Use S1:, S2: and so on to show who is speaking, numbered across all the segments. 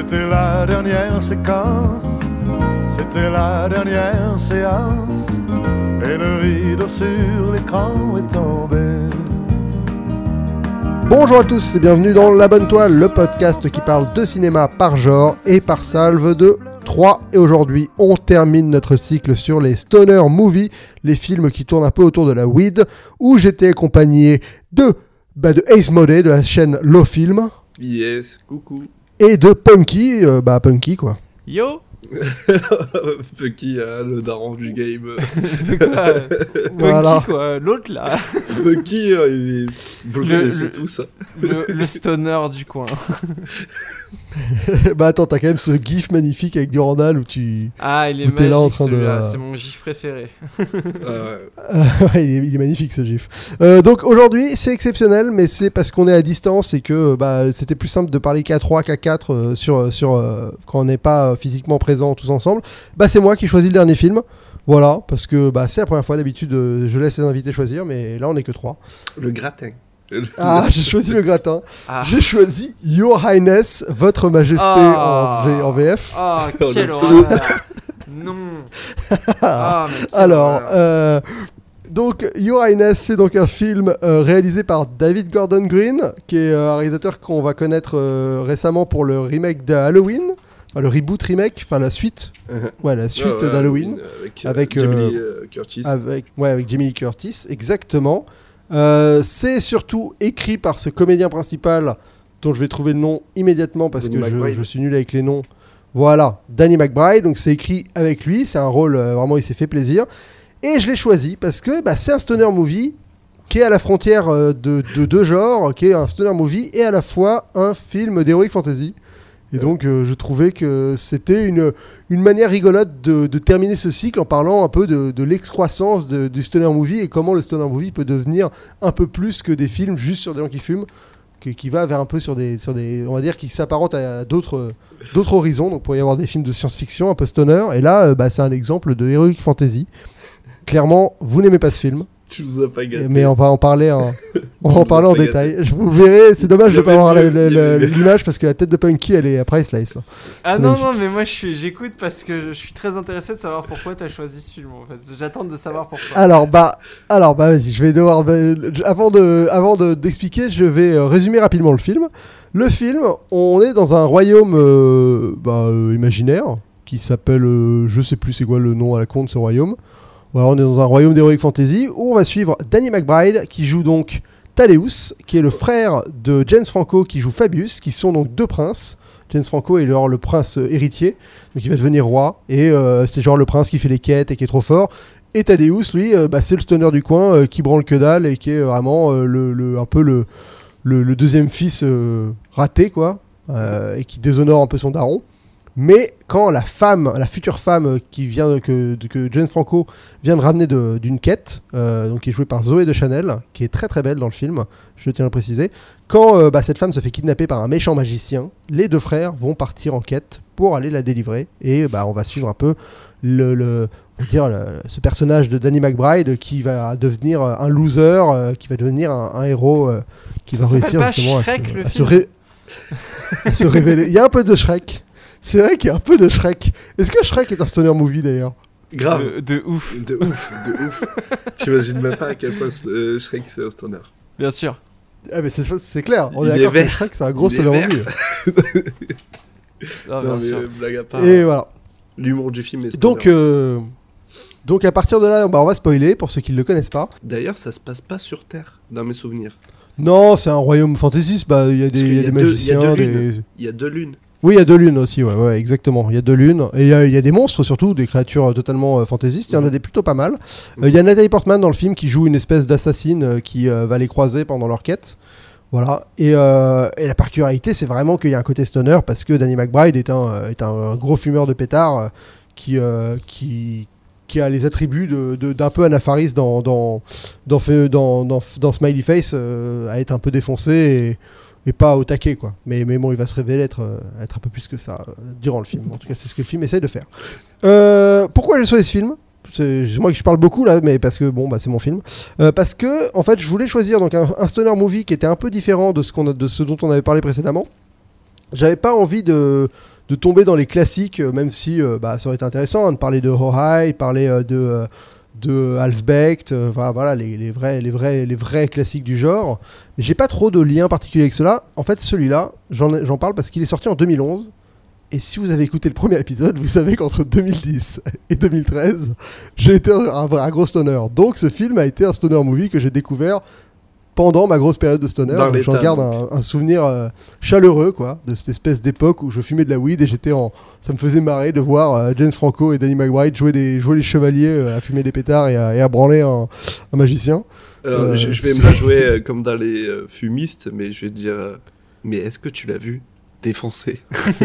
S1: C'était la dernière séquence, c'était la dernière séance, et le rideau sur l'écran est tombé.
S2: Bonjour à tous et bienvenue dans La Bonne Toile, le podcast qui parle de cinéma par genre et par salve de 3. Et aujourd'hui, on termine notre cycle sur les stoner movies, les films qui tournent un peu autour de la weed, où j'étais accompagné de, bah, de Ace Modé de la chaîne Low Film
S3: Yes, coucou.
S2: Et de Punky, euh, bah Punky quoi.
S4: Yo
S3: Fucky, euh, le daron du game.
S4: Quoi
S2: Voilà.
S4: Punky, quoi L'autre là
S3: Fucky, euh, il est... vous le
S4: Le-
S3: connaissez
S4: le-
S3: tous.
S4: le, le stoner du coin.
S2: bah attends, t'as quand même ce gif magnifique avec Durandal où tu...
S4: Ah, il est magique
S2: là en train de-
S4: c'est mon gif préféré.
S3: Euh,
S2: Ouais, il, est, il est magnifique ce gif. Euh, donc aujourd'hui c'est exceptionnel mais c'est parce qu'on est à distance et que bah, c'était plus simple de parler qu'à 3 qu'à 4 euh, sur, sur, euh, quand on n'est pas euh, physiquement présents tous ensemble. Bah c'est moi qui choisis le dernier film. Voilà, parce que bah, c'est la première fois d'habitude euh, je laisse les invités choisir mais là on est que 3.
S3: le gratin.
S2: Ah j'ai choisi le gratin.
S4: Ah,
S2: J'ai choisi Your Highness, Votre Majesté
S4: Ah.
S2: en, V- en VF.
S4: Ah,
S3: Oh,
S4: quelle
S3: le-
S4: horreur Non Ah, mais quelle
S2: Alors,
S4: horreur.
S2: euh, donc Your Highness, c'est donc un film euh, réalisé par David Gordon Green, qui est euh, un réalisateur qu'on va connaître euh, récemment pour le remake de Halloween, enfin, le reboot remake, enfin la suite, ouais la suite
S3: Ouais, ouais,
S2: d'Halloween,
S3: Avec,
S2: Avec, euh,
S3: euh, Curtis.
S2: avec ouais avec Lee Curtis, exactement. Euh, c'est surtout écrit par ce comédien principal dont je vais trouver le nom immédiatement parce
S3: Danny
S2: que je suis nul avec les noms. Voilà, Danny McBride, donc c'est écrit avec lui, c'est un rôle euh, vraiment il s'est fait plaisir. Et je l'ai choisi parce que bah, c'est un stoner movie qui est à la frontière euh, de, de deux genres, qui est un stoner movie et à la fois un film d'heroic fantasy. Et donc euh, je trouvais que c'était une, une manière rigolote de, terminer ce cycle en parlant un peu de, l'excroissance du stoner movie et comment le stoner movie peut devenir un peu plus que des films juste sur des gens qui fument, qui, va vers un peu sur des, sur des on va dire, qui s'apparente à d'autres d'autres horizons. Donc pour y avoir des films de science-fiction un peu stoner. Et là, euh, bah, c'est un exemple de heroic fantasy. Clairement, vous n'aimez pas ce film,
S3: Tu nous as pas gâté.
S2: mais on va en parler en, on va
S3: Tu
S2: en parler
S3: as
S2: en détail. Je vous verrai, c'est dommage de ne pas avoir l'image parce que la tête de Punky, elle est à priceless. Là.
S4: Ah non,
S2: magnifique.
S4: non, mais moi j'écoute parce que je suis très intéressé de savoir pourquoi t'as choisi ce film. En fait. J'attends de savoir pourquoi.
S2: Alors bah, alors bah vas-y, je vais devoir je- avant de avant de- d'expliquer, je vais euh, résumer rapidement le film. Le film, on est dans un royaume euh, bah, euh, imaginaire qui s'appelle, euh, je sais plus c'est quoi le nom à la con de ce royaume. On est dans un royaume d'heroic fantasy où on va suivre Danny McBride qui joue donc Thaddeus, qui est le frère de James Franco qui joue Fabius, qui sont donc deux princes. James Franco est genre le prince euh, héritier, donc il va devenir roi, et euh, c'est genre le prince qui fait les quêtes et qui est trop fort. Et Thaddeus, lui, euh, bah, c'est le stoner du coin qui branle que dalle et qui est vraiment le, un peu le, deuxième fils raté, quoi, et qui déshonore un peu son daron. Mais quand la femme, la future femme euh, qui vient que, que James Franco vient de ramener d'une quête, euh, donc qui est jouée par Zoé de Chanel, qui est très très belle dans le film, je tiens à le préciser. Quand euh, bah, cette femme se fait kidnapper par un méchant magicien, les deux frères vont partir en quête pour aller la délivrer. Et bah, on va suivre un peu le, dire, le- ce personnage de Danny McBride qui va devenir un loser, euh, qui va devenir un, un héros qui
S4: Ça
S2: va réussir justement à se,
S4: Shrek, le
S2: à se
S4: film
S2: ré- à se révéler. Il y a un peu de Shrek. C'est vrai qu'il y a un peu de Shrek. Est-ce que Shrek est un stoner movie d'ailleurs?
S3: Grave.
S4: De, de ouf,
S3: De ouf, de ouf. J'imagine même pas à quel point euh, Shrek c'est un stoner.
S4: bien sûr.
S2: ah mais c'est c'est clair, on
S3: Il
S2: est d'accord que
S3: vert.
S2: Shrek c'est un gros stoner movie.
S3: Non
S4: bien
S3: mais
S4: sûr.
S3: euh, blague à part.
S2: Et voilà.
S3: L'humour du film est stoner.
S2: Donc, euh, donc à partir de là, bah, on va spoiler pour ceux qui ne le connaissent pas.
S3: D'ailleurs, ça se passe pas sur Terre, dans mes souvenirs.
S2: Non, c'est un royaume fantasy, bah, il y a des, y a
S3: il y
S2: magiciens. des-.
S3: Il y a deux lunes.
S2: Oui, il y a deux lunes aussi, ouais, exactement. Il y a deux lunes. Et il y, a- des monstres surtout, des créatures euh, totalement euh, fantaisistes. Il y en a des plutôt pas mal. Euh, Il y a Nathalie Portman dans le film qui joue une espèce d'assassine euh, qui va les croiser pendant leur quête. Voilà. Et, la particularité, c'est vraiment qu'il y a un côté stoner parce que Danny McBride est un, est un, gros fumeur de pétard qui, qui, qui a les attributs de- de- d'un peu Anafaris dans, dans, dans, dans, dans, Smiley Face, à être un peu défoncé et pas au taquet, quoi. Mais, mais bon, il va se révéler être, euh, être un peu plus que ça euh, durant le film. En tout cas, c'est ce que le film essaye de faire. Euh, pourquoi j'ai choisi ce film? C'est moi que je parle beaucoup là, mais parce que bon, bah, c'est mon film. Parce que en fait, je voulais choisir donc un, un stoner movie qui était un peu différent de ce, de ce dont on avait parlé précédemment. j'avais pas envie de, de tomber dans les classiques, même si bah, ça aurait été intéressant hein, de parler de Horai, parler de, de Halfbaked, euh, enfin, voilà, les, vrais, les, vrais, les vrais classiques du genre. J'ai pas trop de lien particulier avec cela. En fait, celui-là, j'en parle parce qu'il est sorti en 2011. Et si vous avez écouté le premier épisode, vous savez qu'entre 2010 et 2013, j'ai été un, un un gros stoner. Donc ce film a été un stoner movie que j'ai découvert pendant ma grosse période de stoner. Donc, J'en garde un, un souvenir euh, chaleureux, quoi, de cette espèce d'époque où je fumais de la weed et j'étais en. Ça me faisait marrer de voir euh, James Franco et Danny McBride jouer, des, jouer les chevaliers euh, à fumer des pétards et à, et à branler un, un magicien.
S3: Alors,
S2: Euh,
S3: je, je vais me la jouer euh, comme dans les euh, fumistes, mais je vais te dire. euh, mais est-ce que tu l'as vu? Défoncer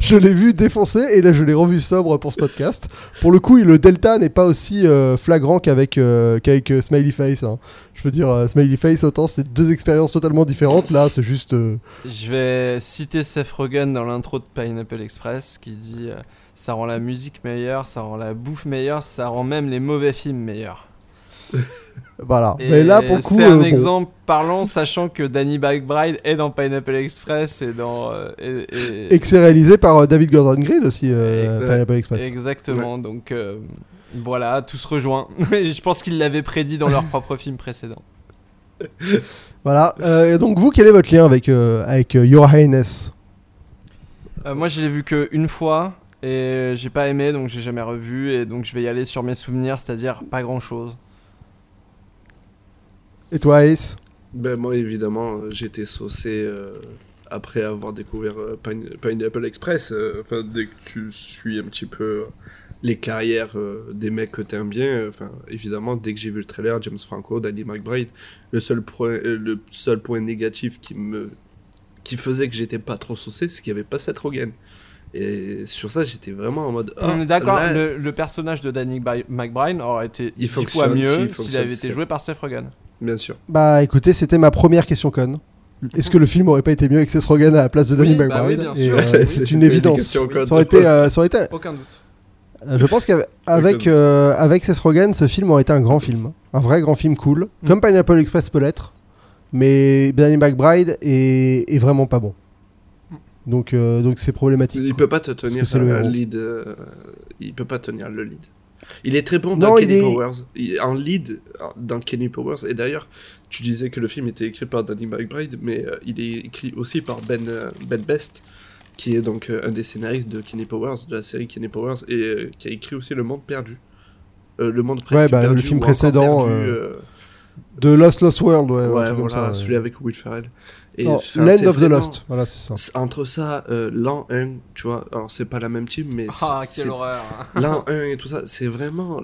S2: je l'ai vu défoncer et là je l'ai revu sobre pour ce podcast. Pour le coup, le delta n'est pas aussi euh, flagrant qu'avec euh, qu'avec euh, Smiley Face. hein. Je veux dire, euh, Smiley Face, autant c'est deux expériences totalement différentes. Là, c'est juste. euh,
S4: Je vais citer Seth Rogen dans l'intro de Pineapple Express qui dit euh, Ça rend la musique meilleure, ça rend la bouffe meilleure, ça rend même les mauvais films meilleurs.
S2: voilà.
S4: Et
S2: Mais là, pour
S4: c'est
S2: euh,
S4: un
S2: bon.
S4: exemple parlant, sachant que Danny McBride est dans Pineapple Express et dans. euh, et- et-
S2: Et que c'est réalisé par euh, David Gordon Green aussi, euh. Pineapple Express.
S4: Exactement, donc euh, voilà, tout se rejoint. Je pense qu'ils l'avaient prédit dans leur propre film précédent.
S2: Voilà. Euh, et donc, vous, quel est votre lien avec, euh, avec euh, Your Highness?
S4: Euh, moi, je l'ai vu qu'une fois et j'ai pas aimé, donc j'ai jamais revu. Et donc, je vais y aller sur mes souvenirs, c'est-à-dire pas grand-chose.
S2: Et toi, Ace
S3: Ben moi évidemment euh, j'étais saucé euh, après avoir découvert euh, Pine- Pineapple Express. euh, Enfin dès que tu suis un petit peu les carrières euh, des mecs que t'aimes bien. euh, Enfin évidemment dès que j'ai vu le trailer James Franco, Danny McBride, le seul point euh, le seul point négatif qui me qui faisait que j'étais pas trop saucé, c'est qu'il y avait pas Seth Rogen. Et sur ça j'étais vraiment en mode.
S4: On est d'accord, le, le personnage de Danny McBride aurait été
S3: Il
S4: dix fois mieux
S3: s'il
S4: avait été joué par Seth Rogen.
S3: Bien sûr.
S2: Bah écoutez, c'était ma première question conne. Est-ce que le film aurait pas été mieux avec Seth Rogen à la place de Danny
S4: Oui, bah
S2: McBride
S4: oui, bien
S2: Et,
S4: sûr.
S2: euh,
S3: C'est-
S2: une évidence. Ça aurait été, euh, ça aurait été
S4: Aucun doute.
S2: Euh, Je pense qu'avec avec, euh, avec Seth Rogen, ce film aurait été un grand film. Un vrai grand film cool.
S4: Mm.
S2: Comme Pineapple Express peut l'être. Mais Danny McBride est, est vraiment pas bon. Donc euh, donc c'est problématique.
S3: Il peut pas te tenir
S2: le
S3: lead. euh, il peut pas tenir le lead. Il est très bon dans Kenny
S2: est-
S3: Powers. Il, en lead dans Kenny Powers. Et d'ailleurs, tu disais que le film était écrit par Danny McBride, mais euh, il est écrit aussi par Ben, euh, ben Best, qui est donc euh, un des scénaristes de Kenny Powers, de la série Kenny Powers, et euh, qui a écrit aussi Le Monde Perdu. Euh, le Monde presque
S2: Ouais, bah, le film précédent,
S3: perdu,
S2: euh, De Lost Lost World, ouais.
S3: ouais, voilà,
S2: ça,
S3: celui
S2: ouais.
S3: avec Will Ferrell. Et,
S2: Non,
S3: enfin,
S2: Land of the Lost. Voilà, c'est ça.
S3: Entre ça, euh, l'an 1, tu vois, alors c'est pas la même team, mais
S4: Ah, quelle horreur.
S3: L'an 1 et tout ça, c'est vraiment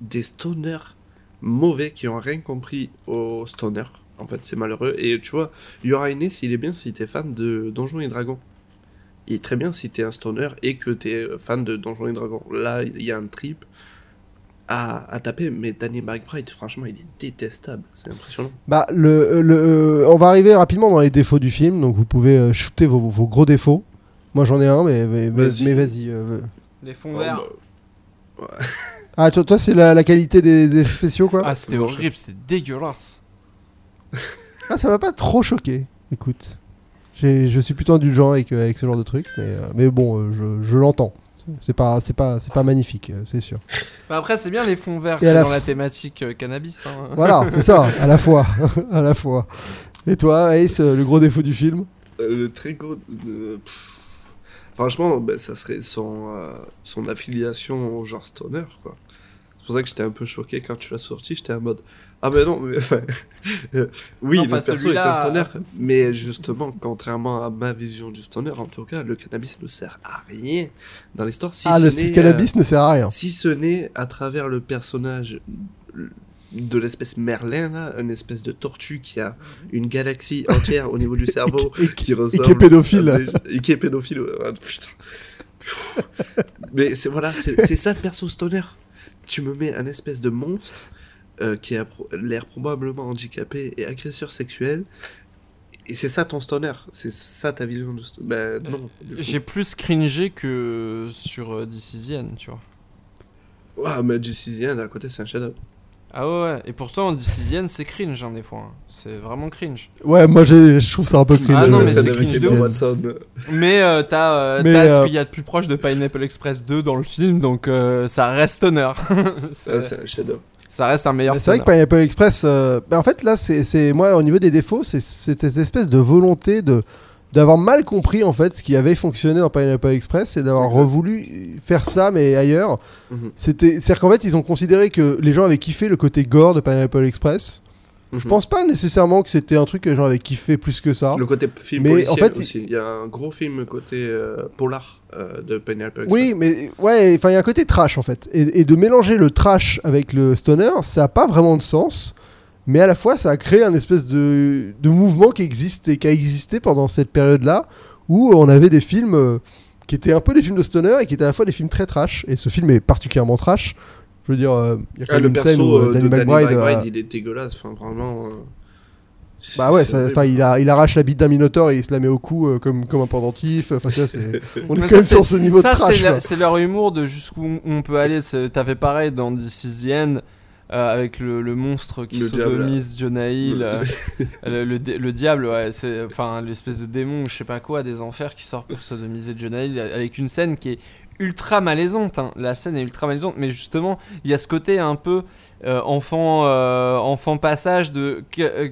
S3: des stoners mauvais qui ont rien compris aux stoners. En fait, c'est malheureux. Et tu vois, Your Highness, il est bien si t'es fan de Donjons et Dragons. Il est très bien si t'es un stoner et que t'es fan de Donjons et Dragons. Là, il y a un trip à, à taper, mais Danny McBride, franchement, il est détestable. C'est impressionnant.
S2: Bah, le, le, euh, on va arriver rapidement dans les défauts du film, donc vous pouvez euh, shooter vos, vos gros défauts. Moi j'en ai un, mais, mais,
S3: Vas-y.
S2: mais vas-y. euh,
S4: Les fonds
S3: Oh,
S4: verts.
S3: bah,
S2: Ah, toi, toi c'est la, la qualité des, des spéciaux, quoi
S4: Ah, c'était horrible, c'est dégueulasse.
S2: Ah, ça m'a pas trop choqué. Écoute, J'ai- je suis plutôt indulgent avec, euh, avec ce genre de truc, mais, euh, mais bon, euh, je, je l'entends. C'est pas, c'est pas, c'est pas magnifique, euh, c'est sûr.
S4: Bah après, c'est bien les fonds verts, c'est
S2: la
S4: dans
S2: f-
S4: la thématique euh, cannabis. hein.
S2: Voilà, c'est ça, à la fois, à la fois. Et toi, Ace, euh, le gros défaut du film?
S3: Euh, le très gros. euh, franchement, ben, ça serait son, euh, son affiliation au genre stoner, quoi. C'est pour ça que j'étais un peu choqué quand tu l'as sorti. J'étais en mode. Ah, ben non, mais. enfin, euh, oui,
S4: Non,
S3: le perso est un stoner. Mais justement, contrairement à ma vision du stoner, en tout cas, le cannabis ne sert à rien dans l'histoire. Si
S2: Ah,
S3: ce
S2: le
S3: n'est,
S2: cannabis ne sert à rien.
S3: euh, si ce n'est à travers le personnage de l'espèce Merlin, là, une espèce de tortue qui a une galaxie entière au niveau du cerveau
S2: Et, qui-
S3: qui
S2: et
S3: ressemble
S2: qui est pédophile.
S3: des- et qui est pédophile putain mais c'est voilà c'est c'est ça le perso stoner tu me mets un espèce de monstre euh, qui a l'air probablement handicapé et agresseur sexuel et c'est ça ton stoner c'est ça ta vision de stoner ben non du coup.
S4: J'ai plus cringé que sur euh, the End, tu vois.
S3: ouais mais sixième à côté c'est un chef
S4: Ah ouais, ouais. et pourtant, Decision, c'est cringe, hein, des fois. hein. C'est vraiment cringe.
S2: Ouais, moi je trouve ça un peu cringe.
S4: Ah non, mais c'est cringe de.
S3: Watson.
S4: Mais euh, t'as euh, ce
S2: euh,
S4: qu'il y a de plus proche de Pineapple Express 2 dans le film, donc euh, ça reste honneur.
S3: Ah, c'est un chef-d'œuvre.
S4: Ça reste un meilleur
S2: C'est vrai que. Pineapple Express, euh, bah, en fait là, c'est moi au niveau des défauts, c'est cette espèce de volonté de d'avoir mal compris en fait ce qui avait fonctionné dans Pineapple Express et d'avoir revoulu faire ça mais ailleurs.
S3: Mhm.
S2: C'était, c'est-à-dire qu'en fait ils ont considéré que les gens avaient kiffé le côté gore de Pineapple Express. Je
S3: Mhm.
S2: pense pas nécessairement que c'était un truc que avaient kiffé plus que ça.
S3: Le côté film
S2: Mais en fait,
S3: aussi. Il y a un gros film côté euh, polar euh, de Express.
S2: Oui, mais ouais, enfin il y a un côté trash en fait. Et, et de mélanger le trash avec le stoner, ça a pas vraiment de sens. Mais à la fois, ça a créé un espèce de, de mouvement qui existe et qui a existé pendant cette période-là, où on avait des films euh, qui étaient un peu des films de stoner et qui étaient à la fois des films très trash. Et ce film est particulièrement trash. Je veux dire, euh, il y a quand
S3: Ah,
S2: même
S3: le
S2: une
S3: perso
S2: scène où euh,
S3: euh,
S2: Danny
S3: de Danny
S2: McBride.
S3: McBride,
S2: euh,
S3: il est dégueulasse. Enfin, vraiment. euh,
S2: bah ouais, ça- il, a- il arrache la bite d'un minotaure et il se la met au cou euh, comme, comme un pendentif. Enfin, vois, c'est- on est quand même
S4: ça,
S2: sur ce niveau
S4: ça,
S2: de trash.
S4: c'est, leur humour de jusqu'où on peut aller. T'avais pareil dans This euh, avec le, le monstre qui sodomise Jonah Hill.
S3: Le-
S4: euh, le, le dé- le diable, ouais, c'est enfin l'espèce de démon, je sais pas quoi, des enfers qui sort pour sodomiser Jonah Hill avec une scène qui est ultra malaisante. hein. La scène est ultra malaisante, mais justement, il y a ce côté un peu euh, enfant, euh, enfant passage de. euh,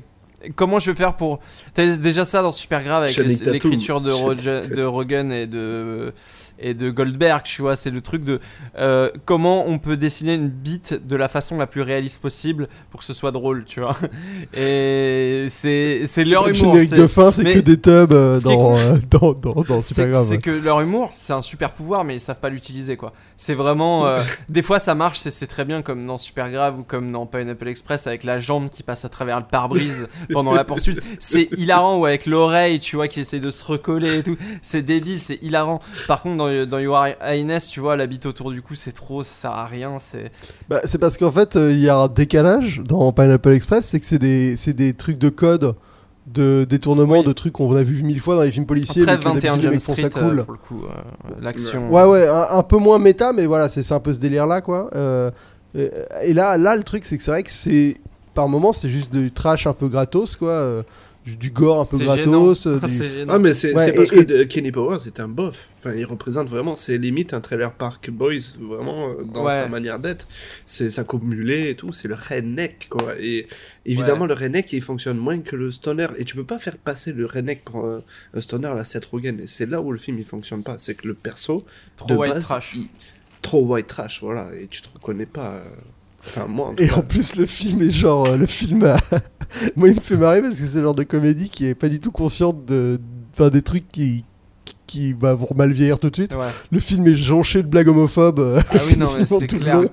S4: Comment je vais faire pour. T'as déjà ça dans Super Grave avec l'écriture de, Roger- de Rogan et de, et de Goldberg, tu vois. C'est le truc de euh, comment on peut dessiner une bite de la façon la plus réaliste possible pour que ce soit drôle, tu vois. Et c'est c'est leur
S2: Le
S4: humour. c'est-
S2: de fin, c'est que des tubs euh,
S4: est
S2: dans, euh, dans, dans, dans Super Grave.
S4: c'est que leur humour, c'est un super pouvoir, mais ils savent pas l'utiliser, quoi. C'est vraiment. euh, des fois, ça marche, c'est- c'est très bien, comme dans Super Grave ou comme dans Pineapple Express, avec la jambe qui passe à travers le pare-brise pendant la poursuite. C'est hilarant, ou avec l'oreille, tu vois, qui essaie de se recoller et tout. C'est débile, c'est hilarant. Par contre, dans, dans You Are Highness, tu vois, la bite autour du cou, c'est trop, ça sert à rien. C'est.
S2: Bah, c'est parce qu'en fait, euh, il y a un décalage dans Pineapple Express, c'est que c'est des, c'est des trucs de code, de détournement,
S4: Oui.
S2: de trucs qu'on a vu mille fois dans les films policiers.
S4: Après
S2: mais que
S4: 21
S2: d'habitude, les
S4: Jump Street,
S2: ça cool.
S4: euh, pour le coup, euh, l'action.
S2: Ouais, ouais, un, un peu moins méta, mais voilà, c'est c'est un peu ce délire-là, quoi. Euh, et, et là, là, le truc, c'est que c'est vrai que c'est. Par moments, c'est juste du trash un peu gratos, quoi. Du- du gore un peu
S4: C'est
S2: gratos. euh, du-.
S3: Ah, mais c'est
S2: Ouais,
S3: parce
S2: et-
S3: que Kenny Powers est un bof. Enfin, il représente vraiment, c'est limite un trailer Park Boys, vraiment, euh, dans
S4: Ouais.
S3: sa manière d'être. C'est sa coupe mulet et tout, c'est le redneck, quoi. Et évidemment, le redneck, il fonctionne moins que le stoner. Et tu peux pas faire passer le redneck pour un, un stoner, la Seth Rogen. Et c'est là où le film, il fonctionne pas. C'est que le perso,
S4: Trop
S3: de
S4: white
S3: base,
S4: trash.
S3: il- trop white trash, voilà. Et tu te reconnais pas. euh, Enfin, moi, en tout
S2: Et en plus, le film est genre. euh, le film. a- Moi, il me fait marrer parce que c'est le genre de comédie qui est pas du tout consciente de. Enfin, des trucs qui. Qui bah, vont mal vieillir tout de suite.
S4: Ouais.
S2: Le film est jonché de blagues homophobes. euh,
S4: Ah oui, non, c'est
S2: tout le
S4: clair.
S2: long,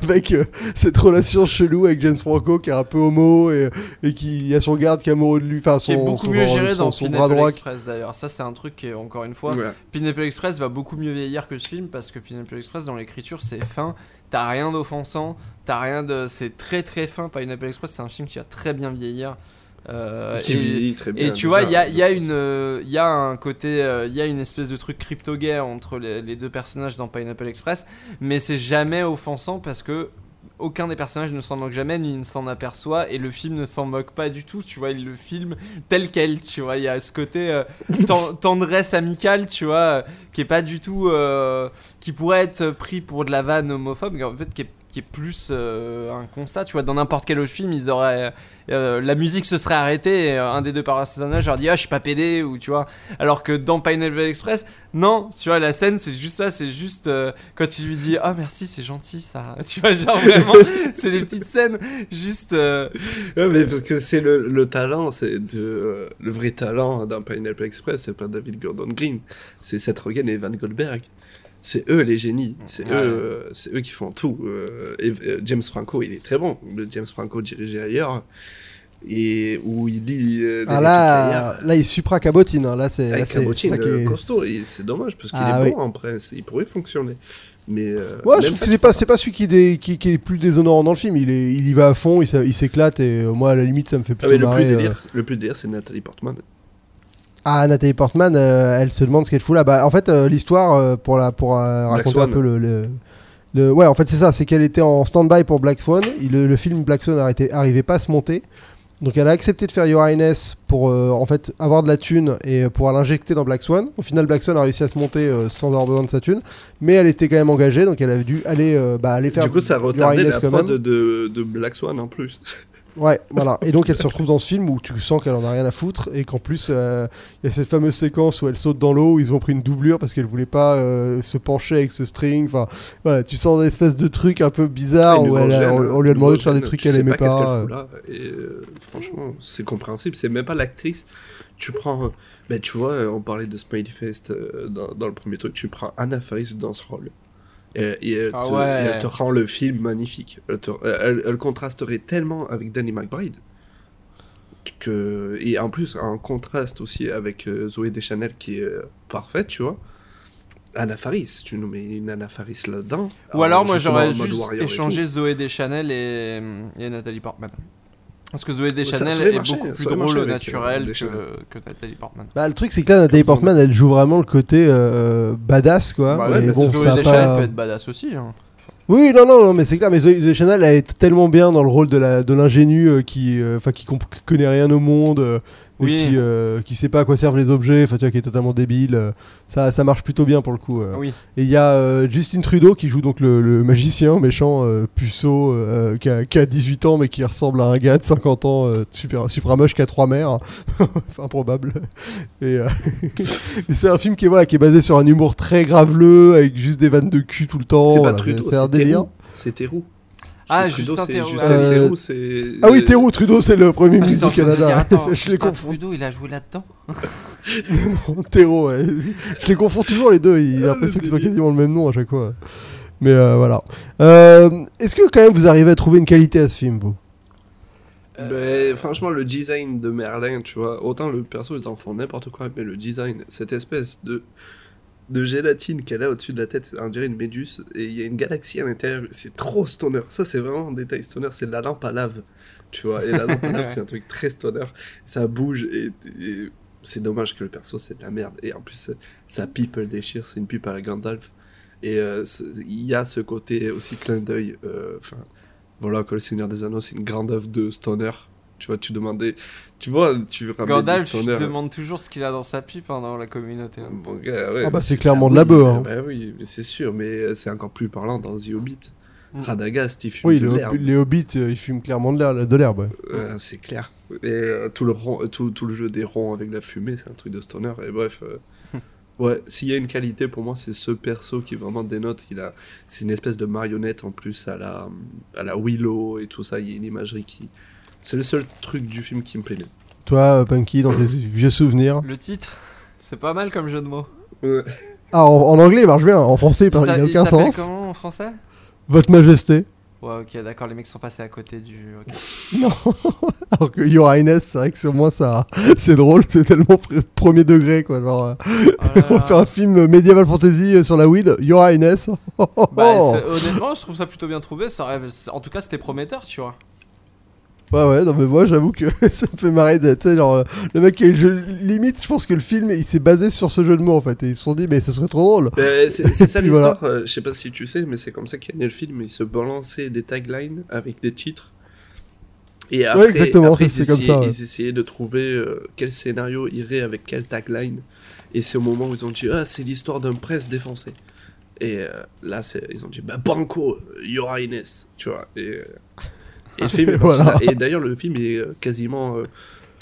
S2: avec euh, cette relation chelou avec James Franco qui est un peu homo et, et qui a son garde qui est amoureux de lui. Enfin,
S4: Qui est
S2: son,
S4: beaucoup
S2: son-
S4: mieux
S2: son-
S4: géré
S2: son-
S4: dans
S2: son bras
S4: Pineapple
S2: droit.
S4: Express d'ailleurs. Ça, c'est un truc qui est encore une fois.
S3: Voilà.
S4: Pineapple Express va beaucoup mieux vieillir que ce film parce que Pineapple Express dans l'écriture c'est fin, t'as rien d'offensant, t'as rien de. C'est très très fin. Pineapple Express c'est un film qui va très bien vieillir. Euh, et-
S3: vieillit très bien,
S4: Et tu vois, il y a, y a une, euh, il y a un côté, euh, il y a une espèce de truc crypto-gay entre les, les deux personnages dans Pineapple Express, mais c'est jamais offensant parce que aucun des personnages ne s'en moque jamais ni ne s'en aperçoit et le film ne s'en moque pas du tout. Tu vois, il le filme tel quel. Tu vois, il y a ce côté euh, ten- tendresse amicale, tu vois, qui est pas du tout, euh, qui pourrait être pris pour de la vanne homophobe, mais en fait qui est qui est plus euh, un constat, tu vois, dans n'importe quel autre film, ils auraient euh, la musique se serait arrêtée et euh, un des deux personnages aurait dit ah je suis pas pédé ou tu vois alors que dans Pineapple Express non tu vois la scène c'est juste ça c'est juste quand il lui dit ah merci c'est gentil ça tu vois genre vraiment c'est des petites scènes juste
S3: Ouais, mais parce que c'est le, le talent, c'est de le vrai talent dans Pineapple Express, c'est pas David Gordon Green, c'est Seth Rogen et Van Goldberg. C'est eux les génies, c'est
S4: Ouais.
S3: eux, euh, c'est eux qui font tout. euh, et euh, James Franco, il est très bon. Le James Franco dirigé ailleurs et où il euh, les
S2: Ah là, là, il supra cabotine. hein. Là, c'est. là, c'est-
S3: Cabotine,
S2: c'est ça qui est-
S3: costaud, c'est dommage parce qu'il
S2: Ah
S3: est
S2: oui.
S3: bon en prince, il pourrait fonctionner. Mais euh,
S2: Ouais, je trouve
S3: ça,
S2: que c'est pas, c'est pas celui qui, dé- qui, qui est plus déshonorant dans le film. Il, est, il y va à fond, il s'éclate et moi, à la limite, ça me fait
S3: Ah,
S2: plutôt
S3: mais le plus
S2: euh.
S3: délire, le plus délire, c'est Nathalie Portman.
S2: Ah, Nathalie Portman, euh, elle se demande ce qu'elle fout là. Bah, en fait, euh, l'histoire, euh, pour, la, pour raconter un peu le, le- Le, ouais, en fait, c'est ça, c'est qu'elle était en stand-by pour Black Swan. Le, le film Black Swan n'arrivait arrivait pas à se monter. Donc elle a accepté de faire Your Highness pour euh, en fait avoir de la thune et pouvoir l'injecter dans Black Swan. Au final, Black Swan a réussi à se monter euh, sans avoir besoin de sa thune, mais elle était quand même engagée, donc elle a dû aller, euh, bah, aller faire
S3: Du coup, ça retardait
S2: Highness
S3: la prod de, de Black Swan en plus.
S2: Ouais, voilà. Et donc elle se retrouve dans ce film où tu sens qu'elle en a rien à foutre et qu'en plus euh, il y a cette fameuse séquence où elle saute dans l'eau où ils ont pris une doublure parce qu'elle voulait pas euh, se pencher avec ce string. Enfin, voilà, tu sens une espèce de truc un peu bizarre où elle on, on lui a demandé de faire des trucs qu'elle aimait
S3: pas.
S2: pas. euh.
S3: fout là. Et euh, franchement, c'est compréhensible. C'est même pas l'actrice. Tu prends. Ben, tu vois, on parlait de Smiley Fest dans, dans le premier truc. Tu prends Anna Faris dans ce rôle. Et, et elle,
S4: Ah
S3: te,
S4: ouais.
S3: et elle te rend le film magnifique. Elle, te- elle- elle contrasterait tellement avec Danny McBride. Que, et en plus, en contraste aussi avec euh, Zoé Deschanel qui est euh, parfaite, tu vois. Anna Faris, tu nous mets une Anna Faris là-dedans.
S4: Ou alors, moi, j'aurais juste échangé Zoé Deschanel et, et Nathalie Portman. Parce que Zoé
S3: ça
S4: Deschanel est beaucoup plus drôle au
S3: avec, euh,
S4: naturel que, que Nathalie Portman.
S2: Bah, le truc c'est que là, Nathalie Portman, elle joue vraiment le côté euh, badass quoi.
S4: Bah
S3: ouais,
S2: Mais bon,
S4: Zoé Deschanel
S2: pas-
S4: peut être badass aussi. hein.
S2: Oui, non, non, non, mais c'est clair. Mais Zoé Chanel, elle est tellement bien dans le rôle de la de l'ingénu euh, qui, euh, enfin, qui connaît rien au monde, et
S4: Oui.
S2: qui, euh, qui sait pas à quoi servent les objets, enfin, tu vois, qui est totalement débile. euh, ça, ça marche plutôt bien pour le coup. euh.
S4: Oui.
S2: Et il y a euh, Justin Trudeau qui joue donc le, le magicien méchant euh, puceau euh, qui, a, qui a 18 ans mais qui ressemble à un gars de 50 ans euh, super super moche qui a trois mères, Enfin, improbable. Et, euh, mais c'est un film qui est voilà qui est basé sur un humour très graveleux avec juste des vannes de cul tout le temps.
S3: C'est pas
S2: voilà,
S3: Trudeau,
S2: c'est un délire.
S3: C'est Théroux.
S4: Ah,
S3: Trudeau,
S4: Justin
S3: c'est
S4: Théroux.
S3: Justin
S2: Euh,
S3: Théroux, c'est.
S2: Ah oui, Théroux, Trudeau, c'est le premier
S4: Ah,
S2: ministre du Canada.
S4: dire, attends,
S2: je les
S4: Justin
S2: confonds.
S4: Trudeau, il a joué là-dedans
S2: Théroux, ouais. Je les confonds toujours les deux. Il a l'impression qu'ils ont quasiment le même nom à chaque fois. Mais euh, voilà. Euh, Est-ce que quand même vous arrivez à trouver une qualité à ce film, vous?
S3: Mais franchement, le design de Merlin, tu vois, autant le perso, ils en font n'importe quoi, mais le design, cette espèce de, de gélatine qu'elle a au-dessus de la tête, on dirait une méduse, et il y a une galaxie à l'intérieur, c'est trop stoner. Ça, c'est vraiment un détail stoner, c'est la lampe à lave, tu vois, et la lampe à lave, c'est un truc très stoner. Ça bouge, et, et c'est dommage que le perso, c'est de la merde. Et en plus, sa pipe, elle déchire, c'est une pipe à la Gandalf. Et euh, il y a ce côté aussi clin d'œil, euh, enfin voilà, que le Seigneur des Anneaux, c'est une grande œuvre de stoner. Tu vois, tu demandais. Tu vois, tu ramènes
S4: Gandalf,
S3: des
S4: je
S3: stoners.
S4: demande toujours ce qu'il a dans sa pipe hein, dans la communauté. hein.
S3: Bon, gars, ouais,
S2: Ah bah, c'est clairement
S3: ah
S2: de la bœuf, hein.
S3: Bah oui, c'est sûr, mais c'est encore plus parlant dans The Hobbit.
S4: Mm.
S3: Radagast, il fume
S2: Oui,
S3: de l'herbe.
S2: les hobbits, euh, ils fument clairement de l'herbe. De l'herbe ouais.
S3: Euh, c'est clair. Et euh, tout, le rond, euh, tout, tout le jeu des ronds avec la fumée, c'est un truc de stoner. Et bref, euh, ouais, s'il y a une qualité pour moi, c'est ce perso qui vraiment dénote. Il a, c'est une espèce de marionnette en plus à la, à la Willow et tout ça. Il y a une imagerie qui. C'est le seul truc du film qui me plaît.
S2: Toi, euh, Punky, dans tes vieux souvenirs.
S4: Le titre, c'est pas mal comme jeu de mots.
S3: Ouais.
S2: Ah, en, en anglais, il marche bien. En français, il n'a aucun sens.
S4: comment en français?
S2: Votre Majesté.
S4: Ouais, ok, d'accord, les mecs sont passés à côté du.
S2: Non. Alors que Your Highness, c'est vrai que sur moi, ça, c'est drôle. C'est tellement pr- premier degré, quoi. Genre, euh,
S4: Oh là
S2: on fait un film médiéval fantasy euh, sur la weed. Your Highness.
S4: Bah,
S2: oh.
S4: honnêtement, je trouve ça plutôt bien trouvé. Ça En tout cas, c'était prometteur, tu vois.
S2: Ouais, ouais, non, mais moi, j'avoue que ça me fait marrer. Tu sais, genre, euh, le mec a le jeu. Limite, je pense que le film, il s'est basé sur ce jeu de mots, en fait. Et ils se sont dit, mais ce serait trop drôle.
S3: Ben, c'est ça l'histoire. euh, je sais pas si tu sais, mais c'est comme ça qu'est né le film. Il se balançait des taglines avec des titres. Et après,
S2: exactement,
S3: après,
S2: ça,
S3: ils,
S2: comme
S3: essayaient,
S2: ça, ouais.
S3: ils essayaient de trouver euh, quel scénario irait avec quelle tagline. Et c'est au moment où ils ont dit Ah, c'est l'histoire d'un prince défoncé. Et euh, là, ils ont dit Bah, Banco, Your Highness. Tu vois. Et, euh, et
S2: Voilà.
S3: là. Et d'ailleurs, le film est euh, quasiment euh,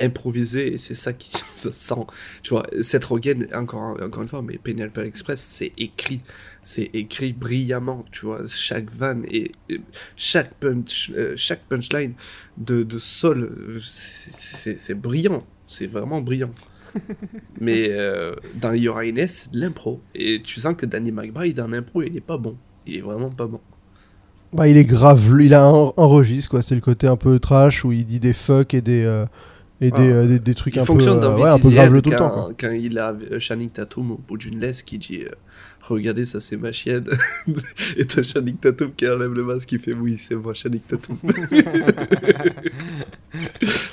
S3: improvisé. Et c'est ça qui se sent. Tu vois, Seth Rogen, encore, encore une fois, mais Penelope Express, c'est écrit. C'est écrit brillamment, tu vois. Chaque vanne et, et chaque, punch, euh, chaque punchline de, de Sol, c'est- brillant. C'est vraiment brillant. mais euh, dans Your Highness, c'est de l'impro. Et tu sens que Danny McBride, en impro, il est pas bon. Il est vraiment pas bon.
S2: Bah, il est grave. Il a un, un registre, quoi. C'est le côté un peu trash où il dit des fuck et des. euh, et des,
S3: Ah.
S2: euh, des, des trucs
S3: Il
S2: un peu,
S3: fonctionne dans
S2: euh, ouais, un peu graveleux tout le temps. quoi.
S3: quand il a euh, Channing Tatum au bout d'une laisse qui dit euh, Regardez, ça c'est ma chienne. Et t'as Channing Tatum qui enlève le masque qui fait Oui, c'est moi, Channing Tatum.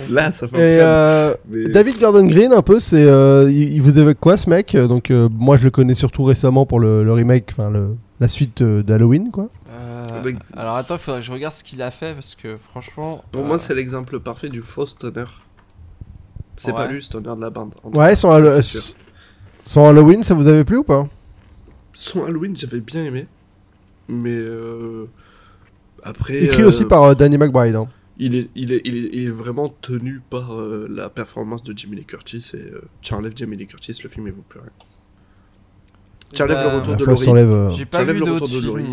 S3: Là, ça
S2: Et
S3: fonctionne.
S2: euh,
S3: mais-
S2: David Gordon Green, un peu, c'est, euh, il, il vous évoque quoi ce mec? Donc euh, moi je le connais surtout récemment pour le, le remake, enfin la suite euh, d'Halloween, quoi.
S4: Euh,
S3: Avec-
S4: alors attends, il faudrait que je regarde ce qu'il a fait parce que franchement.
S3: Pour
S4: euh,
S3: moi, c'est l'exemple parfait du faux stoner. C'est pas lui, stoner de la bande.
S2: Ouais,
S3: sûr.
S2: sans Halloween, ça vous avait plu ou pas?
S3: Son Halloween, j'avais bien aimé. Mais euh, après.
S2: Écrit
S3: euh,
S2: aussi par euh, Danny McBride. hein.
S3: Il est, il, est, il, est, il est vraiment tenu par euh, la performance de Jamie Lee Curtis. Et euh, tu enlèves Jamie Lee Curtis, le film, il vaut plus rien. Tu enlèves
S4: bah,
S3: le retour
S2: La
S3: de Laurie.
S2: euh,
S4: J'ai pas vu d'autres films.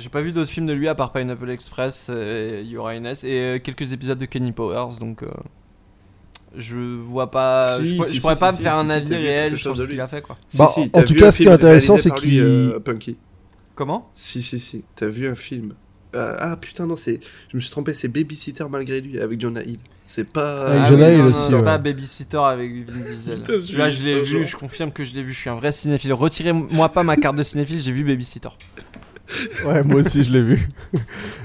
S4: J'ai- pas vu d'autres films de lui à part Pineapple Express et Highness et euh, quelques épisodes de Kenny Powers. Donc euh, je vois pas.
S3: Si,
S4: je, pourrais-
S3: si,
S4: je pourrais
S3: si,
S4: pas
S3: si,
S4: me faire
S3: si,
S4: un avis réel sur ce qu'il a fait quoi.
S2: Bah,
S3: si,
S2: en tout cas, ce qui est intéressant, c'est qu'il-
S3: euh, Punky.
S4: Comment?
S3: Si, si, si. T'as vu un film Euh, Ah putain, non, c'est. Je me suis trompé, c'est Babysitter malgré lui avec Jonah Hill. C'est pas.
S2: Avec
S4: Ah
S2: Jonah
S4: oui,
S2: Hill
S4: non,
S2: aussi,
S4: non, C'est
S2: ouais.
S4: pas Babysitter avec Vin Diesel.
S3: T'as vu,
S4: Celui-là, je l'ai vu, je confirme que je l'ai vu. Je suis un vrai cinéphile. Retirez-moi pas ma carte de cinéphile, j'ai vu Babysitter.
S2: Ouais, moi aussi je l'ai vu.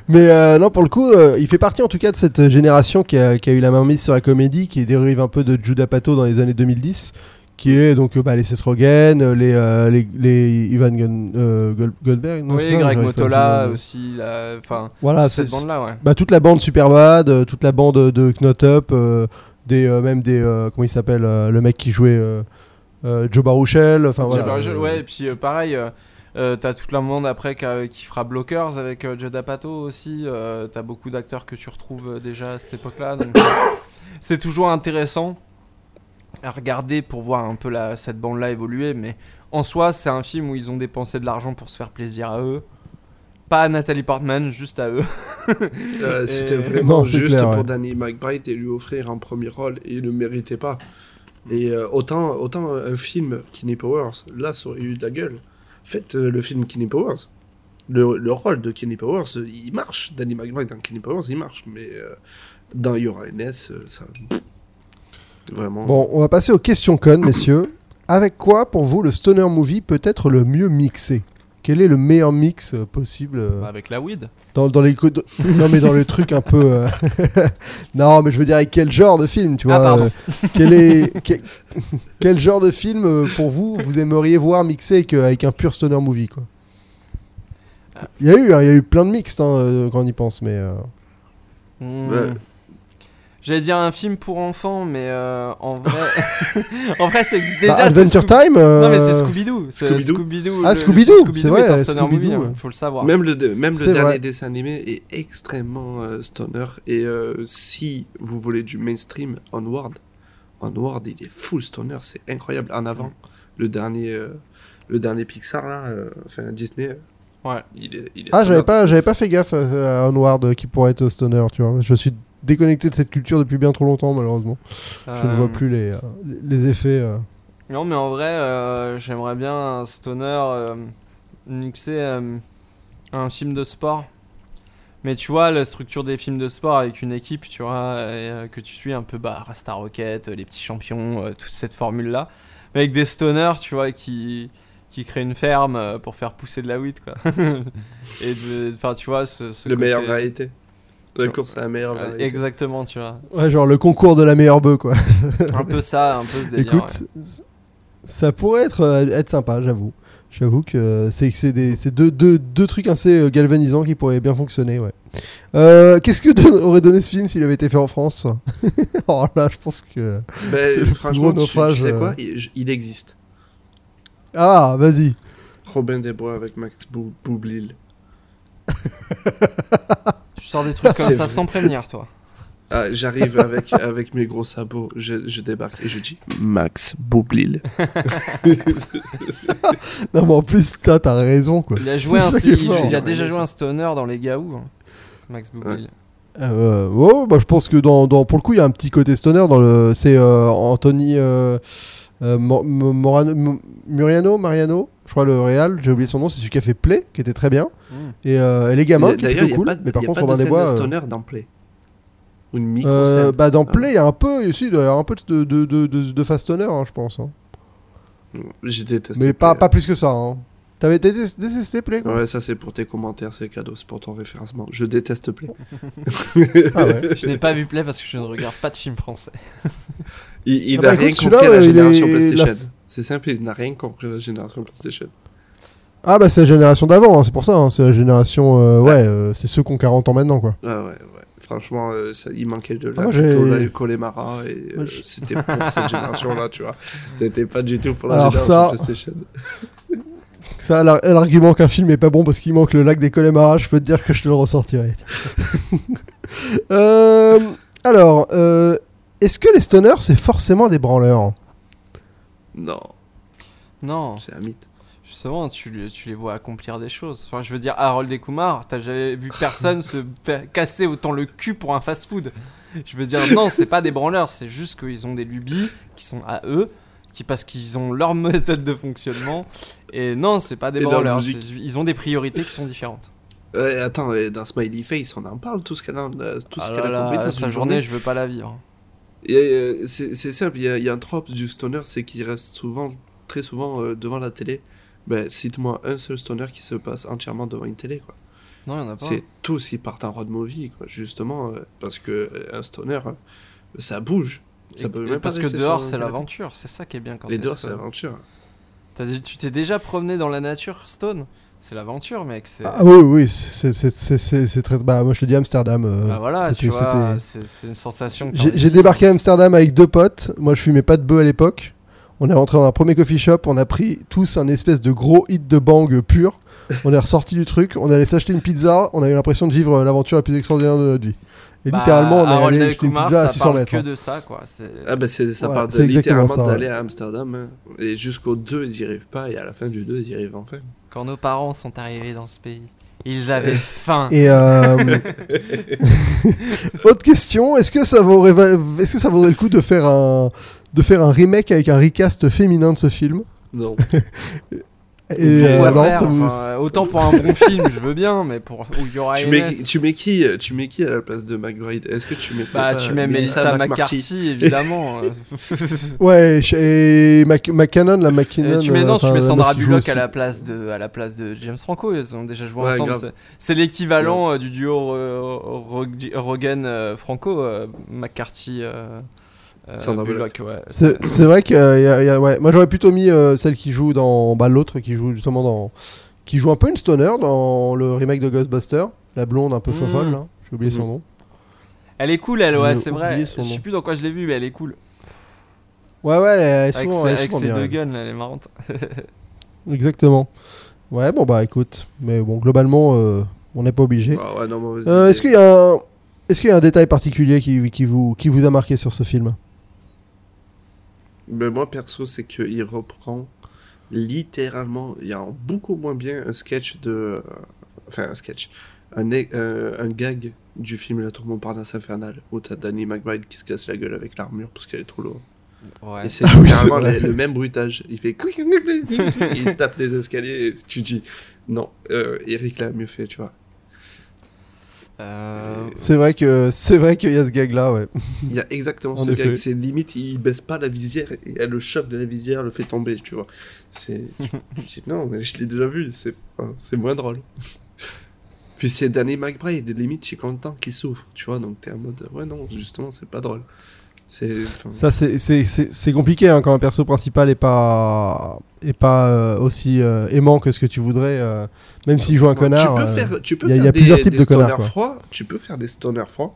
S2: Mais euh, non, pour le coup, euh, il fait partie en tout cas de cette génération qui a, qui a eu la main mise sur la comédie, qui dérive un peu de Judah Pato dans les années 2010, qui est donc euh, bah, les Seth Rogen, euh, les, euh, les, les Ivan Gun- euh, Goldberg. non,
S4: oui, Greg Motola aussi. Enfin,
S2: Voilà,
S4: cette bande-là, ouais.
S2: bah, toute la bande Superbad, toute la bande de Knot Up, euh, des, même des. comment il s'appelle Le mec qui jouait Joe Baruchel. Enfin voilà.
S4: Rachel,
S2: euh,
S4: ouais, et puis pareil, t'as toute la bande après qui, fera Blockers avec Judd Apatow aussi. t'as beaucoup d'acteurs que tu retrouves déjà à cette époque-là. Donc c'est toujours intéressant à regarder pour voir un peu la, cette bande-là évoluer. Mais en soi, c'est un film où ils ont dépensé de l'argent pour se faire plaisir à eux. Pas à Nathalie Portman, juste à eux.
S3: Euh, C'était vraiment
S2: Non,
S3: juste
S2: clair,
S3: pour
S2: ouais.
S3: Danny McBride et lui offrir un premier rôle et il ne méritait pas. Et euh, autant, autant un film Kenny Powers, là, ça aurait eu de la gueule. Faites euh, le film Kenny Powers. Le, le rôle de Kenny Powers, il marche. Danny McBride dans Kenny Powers, il marche. Mais euh, dans Your Highness, euh, ça. Vraiment.
S2: Bon, on va passer aux questions connes, messieurs. Avec quoi, pour vous, le stoner movie peut être le mieux mixé? Quel est le meilleur mix euh, possible euh,
S4: Avec la weed.
S2: dans, dans les non mais dans les trucs un peu euh, non mais je veux dire avec quel genre de film tu vois
S4: Ah, pardon.
S2: euh, quel est quel, quel genre de film pour vous vous aimeriez voir mixé avec, avec un pur stoner movie quoi? Il y a eu hein, il y a eu plein de mixtes hein, quand on y pense mais.
S3: Ouais.
S4: J'allais dire un film pour enfants, mais euh, en vrai, en vrai, ça existe
S2: bah,
S4: déjà. c'est
S2: Adventure
S4: Scooby-
S2: Time euh,
S4: Non mais c'est Scooby-Doo.
S3: Scooby-Doo.
S4: Scooby-Doo.
S2: Ah, Scooby-Doo, c'est vrai,
S4: est un stoner
S2: Scooby-Doo,
S4: movie, hein,
S2: ouais.
S4: faut le savoir.
S3: Même le, même le dernier
S2: vrai.
S3: dessin animé est extrêmement euh, stoner. Et euh, si vous voulez du mainstream, Onward, Onward, il est full stoner, c'est incroyable. En avant, le dernier, euh, le dernier Pixar, là, euh, enfin Disney,
S4: Ouais.
S3: il est, il est
S2: ah j'avais pas j'avais pas fait gaffe à Onward qui pourrait être stoner tu vois je suis déconnecté de cette culture depuis bien trop longtemps malheureusement je ne
S4: Euh,
S2: vois plus les, euh, les effets euh.
S4: Non mais en vrai, euh, j'aimerais bien un stoner euh, mixé euh, à un film de sport. Mais tu vois, la structure des films de sport avec une équipe, tu vois, et, euh, que tu suis un peu, bah, Rasta Rocket, euh, les petits champions, euh, toute cette formule-là. Mais avec des stoners, tu vois, qui, qui créent une ferme euh, pour faire pousser de la weed, quoi. et de, enfin, tu vois, ce, ce
S3: Le
S4: côté-
S3: meilleur variété. La course à la meilleure
S4: Euh,
S3: variété.
S4: Exactement, tu vois.
S2: ouais genre le concours de la meilleure bœuf quoi
S4: Un peu ça, un peu ce délire.
S2: Écoute, ça pourrait être, euh, être sympa, j'avoue. J'avoue que c'est c'est des- c'est deux, deux, deux trucs assez euh, galvanisants qui pourraient bien fonctionner, ouais. Euh, Qu'est-ce que don- aurait donné ce film s'il avait été fait en France? Oh là, je pense que...
S3: Ben,
S2: c'est le plus
S3: franchement,
S2: gros
S3: tu, tu
S2: naufrage,
S3: sais quoi? il, il existe.
S2: Ah, vas-y.
S3: Robin des Bois avec Max Bou- Boublil.
S4: Tu sors des trucs comme ça
S3: vrai.
S4: sans prévenir, toi.
S3: Ah, J'arrive avec, avec mes gros sabots, je, je débarque et je dis Max Boublil.
S2: Non, mais en plus, t'as t'as raison, quoi.
S4: Il a joué un, il,
S2: fort.
S4: il a déjà joué un stoner dans les Gaou, hein, Max Boublil.
S2: Euh, ouais, bah, je pense que dans, dans- pour le coup, il y a un petit côté stoner dans le... C'est euh, Anthony euh, euh, Mo- Mo- Morano- Mo- Muriano, Mariano, je crois le réal, j'ai oublié son nom, c'est celui qui a fait Play, qui était très bien.
S4: Mm.
S2: Et, euh, et les gamins, qui
S3: D'ailleurs, a
S2: cool.
S3: pas,
S2: mais par
S3: y a
S2: contre,
S3: pas de
S2: Robin des
S3: scène
S2: Bois...
S3: de
S2: euh,
S3: stoner dans Play. Ou une micro
S2: Euh,
S3: scène.
S2: bah dans
S3: Ah.
S2: Play, il y a un peu, si, il doit y avoir un peu de, de, de, de, de fast stoner, hein, je pense. hein.
S3: J'ai détesté.
S2: Mais pas, pas plus que ça. Hein. T'avais détesté Play quoi?
S3: Ouais, ça c'est pour tes commentaires, c'est cadeau, c'est pour ton référencement. Je déteste Play.
S2: Ah ouais.
S4: Je n'ai pas vu Play parce que je ne regarde pas de films français.
S3: Il, il
S2: Ah
S3: n'a
S2: bah
S3: rien compris à la génération
S2: est-
S3: PlayStation.
S2: la-
S3: C'est simple, il n'a rien compris à la génération PlayStation.
S2: Ah bah c'est la génération d'avant, hein, c'est pour ça, hein, c'est la génération... euh, ouais, euh, c'est ceux qui ont 40 ans maintenant, quoi.
S3: Ah ouais, ouais. Franchement, euh, ça- il manquait de
S2: Ah,
S3: la
S2: moi, j'ai-
S3: plutôt la Connemara et euh,
S2: Moi, j'ai-
S3: c'était pour cette génération-là, tu vois. C'était pas du tout pour la
S2: Alors
S3: génération
S2: ça-
S3: PlayStation.
S2: Ça, l'ar- l'argument qu'un film est pas bon parce qu'il manque le lac des Connemara, je peux te dire que je te le ressortirai. Euh, alors, euh, est-ce que les stoners, c'est forcément des branleurs
S3: Non,
S4: Non,
S3: c'est un mythe.
S4: justement, tu, les- tu les vois accomplir des choses. Enfin, je veux dire, Harold et Kumar, t'as jamais vu personne se faire casser autant le cul pour un fast-food? Je veux dire, non, c'est pas des branleurs, c'est juste qu'ils ont des lubies qui sont à eux, qui parce qu'ils ont leur méthode de fonctionnement. Et non, c'est pas des
S3: Et
S4: branleurs, ils ont des priorités qui sont différentes.
S3: Euh, attends, dans Smiley Face, on en parle, tout ce qu'elle a, euh, tout ce
S4: Ah
S3: qu'elle
S4: là
S3: a compris
S4: là, sa
S3: une
S4: journée, je veux pas la vivre.
S3: Et, euh, c'est simple, il y, a- il y a un trope du stoner, c'est qu'il reste souvent, très souvent euh, devant la télé. Ben, cite-moi un seul stoner qui se passe entièrement devant une télé, quoi.
S4: Non, il y en a pas.
S3: C'est tous, ils partent en road movie, quoi, justement, euh, parce que un stoner, euh, ça bouge. Ça
S4: Et-
S3: peut
S4: et
S3: même
S4: parce que dehors, c'est l'aventure, c'est ça qui est bien quand
S3: Les dehors, c'est l'aventure.
S4: Tu t'es déjà promené dans la nature, Stone? C'est l'aventure, mec. C'est...
S2: Ah oui, oui, c'est- très... Bah moi je te dis Amsterdam. euh,
S4: Bah voilà, tu vois, c'est, une sensation.
S2: J'ai débarqué à Amsterdam avec deux potes. Moi, je fumais pas de bœuf à l'époque. On est rentré dans un premier coffee shop. On a pris tous un espèce de gros hit de bang pur. On est ressorti du truc. On allait s'acheter une pizza. On a eu l'impression de vivre l'aventure la plus extraordinaire de notre vie. Et
S4: Bah,
S2: littéralement, on est allé
S4: et
S2: acheter une pizza à
S4: ça
S2: 600
S4: parle
S2: mètres.
S4: que
S2: hein.
S4: de ça, quoi. C'est...
S3: Ah ben c'est, ça
S2: Ouais,
S3: parle de, littéralement d'aller à Amsterdam, hein. et jusqu'au 2 ils y arrivent pas, et à la fin du 2 ils y arrivent enfin.
S4: Quand nos parents sont arrivés dans ce pays, ils avaient faim.
S2: Et euh, autre question, est-ce que ça vaudrait, est-ce que ça vaudrait le coup de faire un de faire un remake avec un recast féminin de ce film?
S3: Non.
S2: Et euh, non,
S4: faire
S2: ça vous-
S4: Enfin, Autant pour un bon film, je veux bien, mais pour où il y aura
S3: tu,
S4: Inès,
S3: mets, tu, mets qui, tu mets qui à la place de McBride Est-ce que tu mets
S4: bah tu mets Melissa McCarthy, évidemment.
S2: Ouais, et Mac- McCannon, la McKinnon.
S4: Euh, tu mets non,
S2: enfin,
S4: tu mets Sandra Bullock à la place de à la place de James Franco. Ils ont déjà joué
S3: Ouais,
S4: ensemble. C'est- C'est l'équivalent euh, du duo euh, Rog- Rogan euh, Franco euh, McCarthy. Euh,
S3: Sandra
S4: Bullock, ouais.
S2: C'est c'est vrai que euh, y a- y a- ouais. moi j'aurais plutôt mis euh, celle qui joue dans bah, l'autre qui joue justement dans qui joue un peu une stoner dans le remake de Ghostbusters, la blonde un peu
S4: Mhm.
S2: fofolle là, j'ai oublié son
S3: Mhm.
S2: nom.
S4: Elle est cool, elle, ouais, c'est vrai. Je sais plus dans quoi je l'ai vue, mais elle est cool.
S2: Ouais ouais, elle est
S4: Avec
S2: souvent,
S4: ses,
S2: elle est
S4: avec
S2: souvent
S4: ses
S2: bien,
S4: deux guns, là, elle est marrante.
S2: Exactement. Ouais bon bah écoute, mais bon globalement euh, on n'est pas obligé.
S3: Ah ouais,
S2: Euh. Est-ce qu'il y a un est-ce qu'il y a un détail particulier qui, qui vous qui vous a marqué sur ce film?
S3: Ben, moi, perso, c'est qu'il reprend littéralement, il y a beaucoup moins bien un sketch de. euh, Enfin, un sketch. Un, e- euh, un gag du film La Tour Montparnasse Infernale, où t'as Danny McBride qui se casse la gueule avec l'armure parce qu'elle est trop lourde.
S4: Ouais.
S3: Et c'est
S2: Ah oui,
S3: le, le même bruitage. Il fait. il tape des escaliers et tu dis. Non, euh, Eric l'a mieux fait, tu vois.
S4: Euh,
S2: C'est vrai que c'est vrai qu'il y a ce gag là ouais.
S3: Il y a exactement
S2: En
S3: ce
S2: effet.
S3: gag. C'est limite, il baisse pas la visière et le choc de la visière le fait tomber, tu vois. C'est. non, mais je l'ai déjà vu, c'est enfin, c'est moins drôle. Puis c'est Danny McBride, limite, je suis content qu'il souffre, tu vois. Donc t'es en mode, ouais, non, justement, c'est pas drôle. C'est.
S2: Ça, compliqué hein, quand un perso principal est pas, est pas euh, aussi euh, aimant que ce que tu voudrais, euh, même s'il joue un connard.
S3: Tu peux faire, tu peux
S2: y a-
S3: faire
S2: y a
S3: des,
S2: plusieurs types
S3: des
S2: de connards,
S3: froids. Tu peux faire des stoners froids.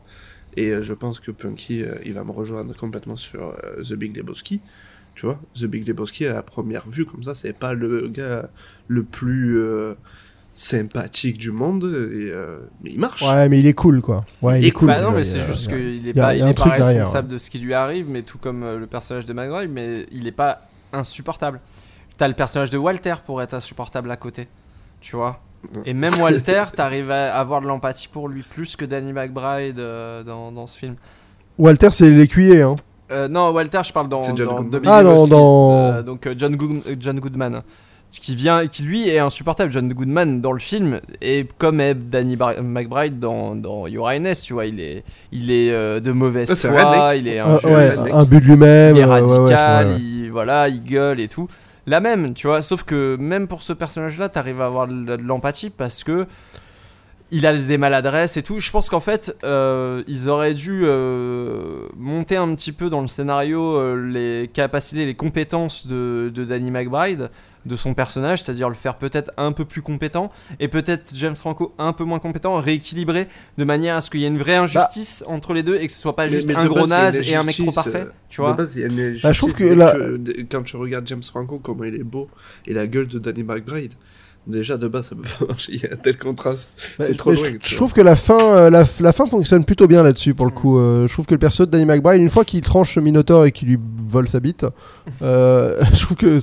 S3: Et je pense que Punky, il va me rejoindre complètement sur The Big Lebowski. Tu vois, The Big Lebowski, à première vue, comme ça, c'est pas le gars le plus sympathique du monde. Et, euh, mais il marche.
S2: Ouais, mais il est cool quoi. Ouais, il est cool.
S4: bah non, mais c'est juste qu'il est pas,
S2: il
S4: est pas
S2: derrière,
S4: responsable de ce qui lui arrive, mais tout comme euh, le personnage de McGride, mais il est pas insupportable. T'as le personnage de Walter pour être insupportable à côté, tu vois. Et même Walter, t'arrives à avoir de l'empathie pour lui plus que Danny McBride euh, dans, dans ce film.
S2: Walter, c'est l'écuyer. Hein.
S4: Euh, non, Walter, je parle dans,
S3: C'est John
S4: dans
S2: Ah, dans-
S4: Lebowski.
S2: dans-
S4: Euh, donc John Goodman, qui vient, qui lui est insupportable. John Goodman dans le film et comme est Danny Bar- McBride dans, dans Your Highness, tu vois, il est, il est euh, de mauvaise
S3: Ah,
S4: foi, il est
S2: Euh, ouais, un but de lui-même.
S4: il est
S2: euh, ouais, ouais, c'est
S4: radical, il, voilà, il gueule et tout. La même, tu vois, sauf que même pour ce personnage-là, t'arrives à avoir de de l'empathie parce que il a des maladresses et tout. Je pense qu'en fait, euh, ils auraient dû euh, monter un petit peu dans le scénario euh, les capacités, les compétences de, de Danny McBride, de son personnage, c'est-à-dire le faire peut-être un peu plus compétent et peut-être James Franco un peu moins compétent, rééquilibrer de manière à ce qu'il y ait une vraie injustice entre les deux et que ce soit pas juste
S3: mais
S4: un gros naze et un mec trop
S3: injustice,
S4: parfait,
S3: euh,
S4: tu vois.
S3: De base, il y a une
S2: Bah, je trouve que-
S3: quand tu regardes James Franco, comment il est beau, et la gueule de Danny McBride, déjà de base, ça peut pas marcher. Il y a un tel contraste. C'est trop loin.
S2: Je, trouve que la fin, euh, la, fin fonctionne plutôt bien là-dessus pour le coup. Euh, je trouve que le perso de Danny McBride, une fois qu'il tranche Minotaur et qu'il lui vole sa bite, euh, je trouve que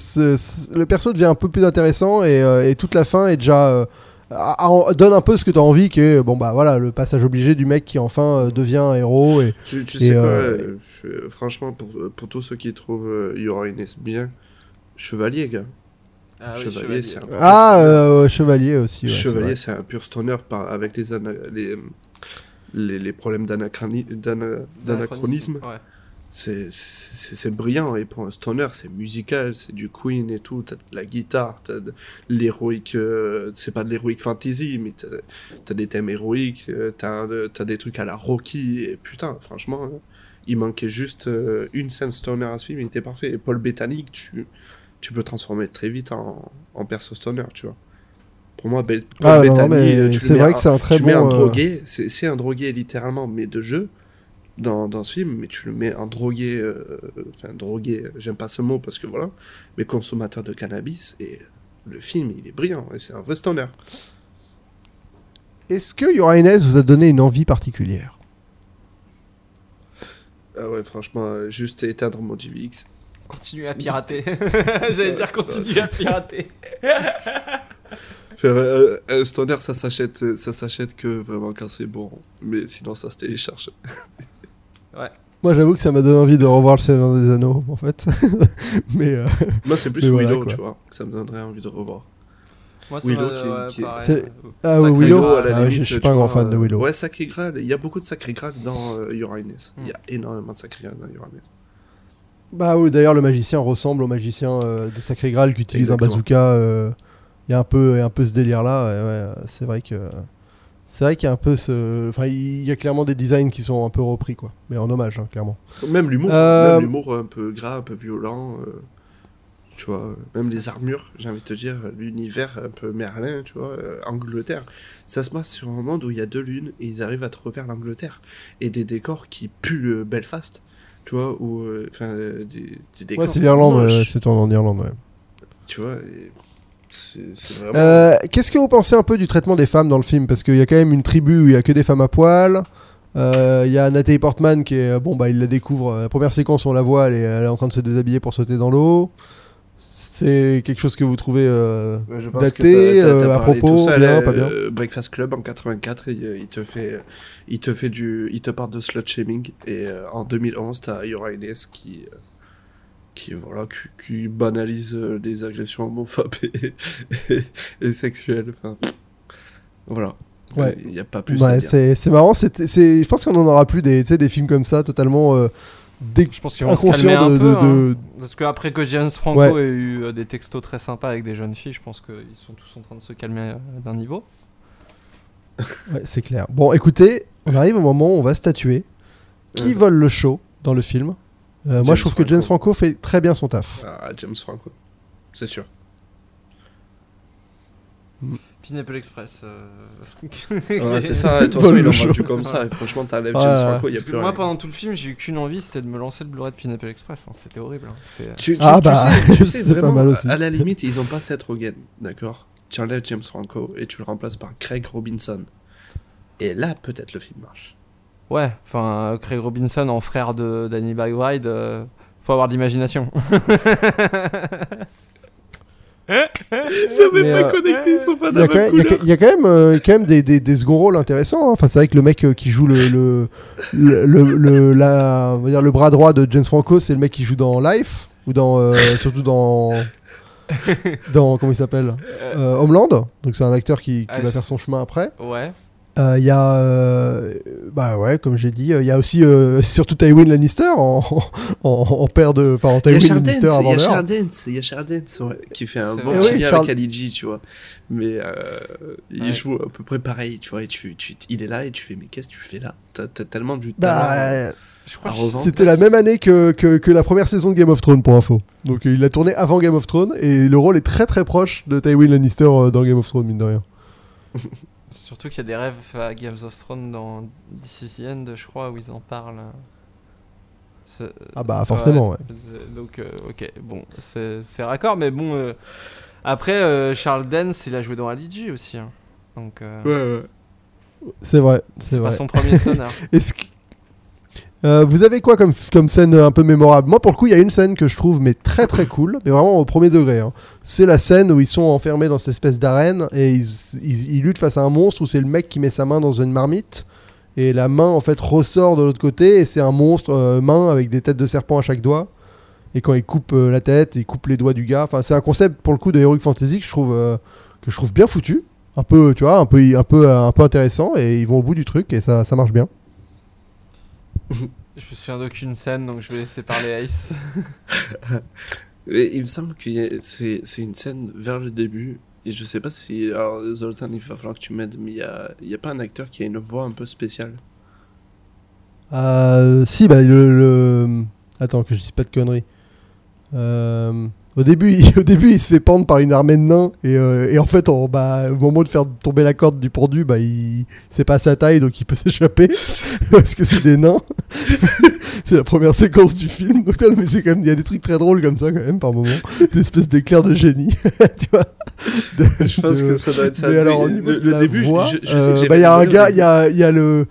S2: le perso devient un peu plus intéressant et, euh, et toute la fin est déjà euh, a- a- donne un peu ce que tu as envie, qui est bon bah voilà le passage obligé du mec qui enfin euh, devient un héros et
S3: Tu, tu
S2: Et,
S3: sais quoi, je- franchement, pour, pour tous ceux qui trouvent euh, Inès bien, Chevalier, gars.
S4: Ah oui,
S3: Chevalier, c'est un pur
S2: ah
S3: stoner.
S2: euh, chevalier aussi. ouais,
S3: Chevalier, c'est un pur stoner par, avec les, ana- les, les, les problèmes d'anachroni- d'ana- d'anachronisme.
S4: Ouais.
S3: C'est- C'est c'est brillant. Et pour un stoner, c'est musical, c'est du Queen et tout. T'as de la guitare, t'as de l'héroïque. euh, c'est pas de l'héroïque fantasy, mais t'as as des thèmes héroïques, euh, t'as t'as des trucs à la Rocky. Et putain, franchement, hein, il manquait juste euh, une scène stoner à ce film, il était parfait. Et Paul Bettany, tu, tu peux transformer très vite en, en perso stoner, tu vois. Pour moi,
S2: Ah,
S3: euh,
S2: c'est vrai
S3: en-
S2: que c'est un très
S3: tu mets un
S2: bon. euh,
S3: drogué, c'est un drogué littéralement, mais de jeu dans, dans ce film, mais tu le mets un drogué, euh, enfin drogué, j'aime pas ce mot parce que voilà, mais consommateur de cannabis, et le film il est brillant, et c'est un vrai stoner.
S2: Est-ce que Inès vous a donné une envie particulière?
S3: Ah ouais, franchement, juste éteindre mon DivX.
S4: Continue à pirater. J'allais dire continue à pirater.
S3: Faire euh, un stoner, ça s'achète, euh, ça s'achète que vraiment quand c'est bon, mais sinon ça se télécharge.
S2: Moi j'avoue que ça m'a donné envie de revoir le Seigneur des Anneaux en fait. mais euh,
S3: Moi c'est plus
S2: voilà,
S3: Willow, tu vois, que ça me donnerait envie de revoir.
S4: Moi,
S3: Willow qui-
S4: ouais,
S3: qui-.
S2: C'est-
S4: Euh,
S2: Ah,
S4: Sacré
S2: Willow,
S4: Graal.
S3: à la
S2: Ah,
S3: limite,
S2: je suis pas un grand fan de
S3: euh,
S2: Willow.
S3: Ouais, Sacré Graal, il y a beaucoup de Sacré Graal dans euh, Uranus. Il y a
S4: Hmm.
S3: énormément de Sacré Graal dans Uranus.
S2: Bah oui, d'ailleurs le magicien ressemble au magicien euh, des Sacrés Graal qui utilise un bazooka. euh, Il y a un peu, un ce délire là. c'est vrai que c'est vrai qu'il y a un peu ce, enfin il y a clairement des designs qui sont un peu repris quoi, mais en hommage hein, clairement.
S3: Même l'humour,
S2: Euh,
S3: même l'humour un peu gras, un peu violent. tu vois, même les armures, j'ai envie de te dire, l'univers un peu Merlin, tu vois, Angleterre. Ça se passe sur un monde où il y a deux lunes et ils arrivent à trouver l'Angleterre. Et des décors qui puent Belfast, tu vois, ou euh, enfin euh, des, des décors.
S2: Ouais, c'est l'Irlande, c'est tourné en Irlande. ouais.
S3: Tu vois, et vraiment.
S2: Euh, Qu'est-ce que vous pensez un peu du traitement des femmes dans le film? Parce qu'il y a quand même une tribu où il y a que des femmes à poil. Euh, Il y a Nathalie Portman qui est bon bah il la découvre. La première séquence on la voit, elle est, elle est en train de se déshabiller pour sauter dans l'eau. C'est quelque chose que vous trouvez euh,
S3: Ouais, je pense
S2: daté,
S3: que
S2: euh, à propos,
S3: tout seul,
S2: bien,
S3: euh,
S2: pas bien
S3: Breakfast Club en 84, il, euh, il te fait, il te fait du, il te parle de slut shaming et euh, en 2011 t'as Yora Inès qui, qui voilà, qui, qui banalise des agressions homophobes et, et, et sexuelles. Enfin, voilà.
S2: Ouais.
S3: Il n'y a pas plus
S2: Ouais,
S3: dire.
S2: c'est marrant. c'est- c'est- Je pense qu'on en aura plus des, des films comme ça, totalement euh,
S4: Je pense qu'ils vont se calmer un
S2: de-
S4: peu.
S2: de-
S4: hein.
S2: de-
S4: Parce qu'après que James Franco
S2: Ouais.
S4: ait eu euh, des textos très sympas avec des jeunes filles, je pense qu'ils sont tous en train de se calmer euh, d'un niveau.
S2: Ouais, c'est clair. Bon, écoutez, on arrive au moment où on va statuer. Qui
S3: Mhm.
S2: vole le show dans le film? Euh, Moi, je trouve que James
S3: Franco.
S2: Franco fait très bien son taf.
S3: Ah, James Franco, c'est sûr.
S4: Pineapple Express. euh,
S3: Ouais, c'est ça, et toi,
S2: Vole
S3: ils l'ont vendu comme ça, et franchement, t'enlèves
S2: Ouais,
S3: James. Franco, il n'y a
S4: Parce que
S3: plus
S4: moi,
S3: rien.
S4: pendant tout le film, j'ai eu qu'une envie, c'était de me lancer le Blu-ray de Pineapple Express. hein. C'était horrible. hein. C'est-
S3: Tu, tu-
S2: Ah
S3: tu
S2: bah,
S3: sais, tu sais
S2: c'est pas
S3: vraiment,
S2: mal aussi.
S3: à la limite, ils ont pas Seth Rogen, d'accord? Tu enlèves James Franco et tu le remplaces par Craig Robinson. Et là, peut-être le film marche.
S4: Ouais, enfin, euh, Craig Robinson en frère de Danny McBride, euh, faut avoir de l'imagination.
S3: J'avais
S2: Mais,
S3: pas
S2: euh,
S3: connecté, ils sont pas
S2: Il y, a quand
S3: même
S2: y a- quand euh, quand même des, des, des second rôles intéressants. hein. Enfin, c'est vrai que le mec euh, qui joue le, le, le, le- le- la- on va dire le bras droit de James Franco, c'est le mec qui joue dans Life ou dans euh, surtout dans dans comment il s'appelle Euh, Homeland. Donc c'est un acteur qui, qui
S4: Ah,
S2: va faire son chemin après.
S4: Ouais.
S2: Euh, Il y a, euh, bah ouais, comme j'ai dit, euh, il y a aussi euh, surtout Tywin Lannister en, en, en père de, enfin en Tywin Lannister
S3: il
S2: avant
S3: y a
S2: l'heure.
S3: Charles Dance, il y a Charles Dance, ouais, qui fait un bon
S2: Eh Charles-
S3: avec Ali G, tu vois. Mais euh, il
S4: Ouais.
S3: joue à peu près pareil, tu vois. Et tu, tu- il est là et tu fais, mais qu'est-ce que tu fais là? T'as t'as tellement du.
S2: Bah, euh,
S4: Je crois
S3: À
S4: que
S3: revendre.
S2: c'était la même année que, que, que la première saison de Game of Thrones pour info. Donc euh, il a tourné avant Game of Thrones et le rôle est très très proche de Tywin Lannister euh, dans Game of Thrones, mine de rien.
S4: Surtout qu'il y a des rêves à Games of Thrones dans the End, je crois, où ils en parlent.
S2: Ah bah forcément, ouais.
S4: Donc, euh, ok, bon, c'est raccord, mais bon. euh, Après, euh, Charles Dance, il a joué dans Ali G aussi. hein. Donc, euh,
S3: Ouais, ouais.
S2: C'est vrai, c'est
S4: c'est pas
S2: vrai.
S4: son premier stoner.
S2: Est-ce que- Euh, vous avez quoi comme, comme scène euh, un peu mémorable? Moi, pour le coup, il y a une scène que je trouve mais très très cool, mais vraiment au premier degré. hein. C'est la scène où ils sont enfermés dans cette espèce d'arène et ils, ils- luttent face à un monstre où c'est le mec qui met sa main dans une marmite et la main en fait ressort de l'autre côté et c'est un monstre euh, main avec des têtes de serpent à chaque doigt. Et quand il coupe la tête, il coupe les doigts du gars. Enfin, c'est un concept pour le coup de Heroic Fantasy que je trouve que je trouve bien foutu, un peu, tu vois, un peu, un peu, un peu intéressant et ils vont au bout du truc et ça, ça marche bien.
S4: Je me souviens d'aucune scène, donc je vais laisser parler Ice.
S3: Et il me semble que c'est c'est une scène vers le début. Et je sais pas si. Alors, Zoltan, il va falloir que tu m'aides, mais il y a, il y a pas un acteur qui a une voix un peu spéciale.
S2: Euh, si, bah le, le- Attends, que je dise pas de conneries. Euh, au, début, il, au début, il se fait pendre par une armée de nains. Et, euh, et en fait, bah, au moment de faire tomber la corde du pendu, bah, il... c'est pas sa taille, donc il peut s'échapper. parce que c'est des nains. c'est la première séquence du film. Donc, mais c'est quand même, il y a des trucs très drôles comme ça, quand même, par moment. Des espèces d'éclairs de génie. tu vois De-
S3: Je pense
S2: de-
S3: que ça doit être ça.
S2: alors,
S3: Le- début,
S2: voix,
S3: je, je sais que
S2: euh, bah, il y a un gars, il y a, il y a le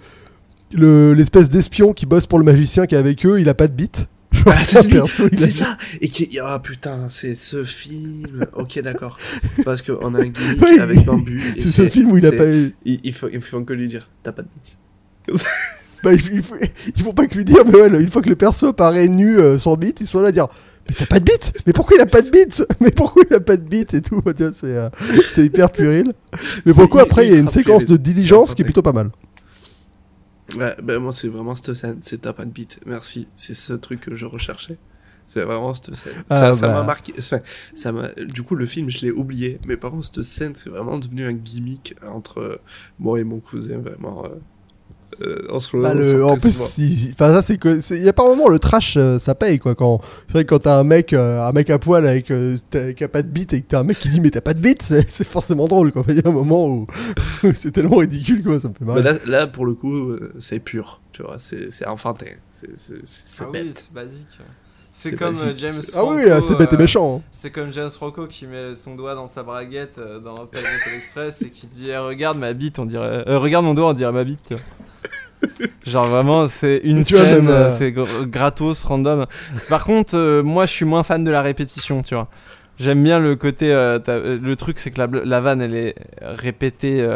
S2: le- l'espèce d'espion qui bosse pour le magicien qui est avec eux, il a pas de bite.
S3: Ah, c'est c'est ça Et qui... Ah putain, c'est ce film Ok, d'accord. Parce qu'on a un gimmick avec Bambu.
S2: C'est ce film où il a pas.
S3: Il, il faut, il faut que lui dire, t'as pas de bite.
S2: Bah, il, il faut, il faut pas que lui dire, mais ouais, une fois que le perso apparaît nu euh, sans bite, ils sont là à dire. Mais t'as pas de bite? Mais pourquoi il a pas de bite? Mais pourquoi il a pas de bite et tout? C'est euh, c'est hyper puéril. Mais pour le coup,
S3: C'est
S2: après, il y a une séquence de diligence qui est plutôt pas mal.
S3: Ouais, ben moi, c'est vraiment cette scène, c'est t'as pas de bite. Merci, c'est ce truc que je recherchais. C'est vraiment cette scène.
S2: Ah,
S3: ça
S2: bah.
S3: m'a marqué. Enfin, ça m'a. Du coup, le film, je l'ai oublié. Mais par contre, cette scène, c'est vraiment devenu un gimmick entre moi et mon cousin, vraiment. Euh, euh,
S2: Bah, le- en plus, il- enfin, ça c'est que il y a pas un moment le trash euh, ça paye quoi quand c'est vrai que quand t'as un mec euh, un mec à poil avec euh, t'as- qui a pas de bite et que t'as un mec qui dit mais t'as pas de bite c'est forcément drôle quoi. Il y a un moment où, où c'est tellement ridicule quoi ça me fait marrer.
S3: Mais là, là, pour le coup, euh, c'est pur. Tu vois, c'est c'est enfantin. C'est
S4: Ah
S3: bête.
S4: oui, c'est basique.
S3: C'est
S4: comme euh,
S3: basique.
S4: James
S2: ah oui
S4: Franco,
S2: c'est bête et
S4: euh,
S2: méchant. hein.
S4: C'est comme James Franco qui met son doigt dans sa braguette euh, dans Pineapple Express et qui dit eh, Regarde ma bite, on dirait. euh, regarde mon doigt, on dirait ma bite. Genre vraiment, c'est une
S2: Tu
S4: scène,
S2: euh,
S4: c'est gr- gratos, random. Par contre, euh, moi je suis moins fan de la répétition, tu vois. J'aime bien le côté. le truc, c'est que la, vanne, elle est répétée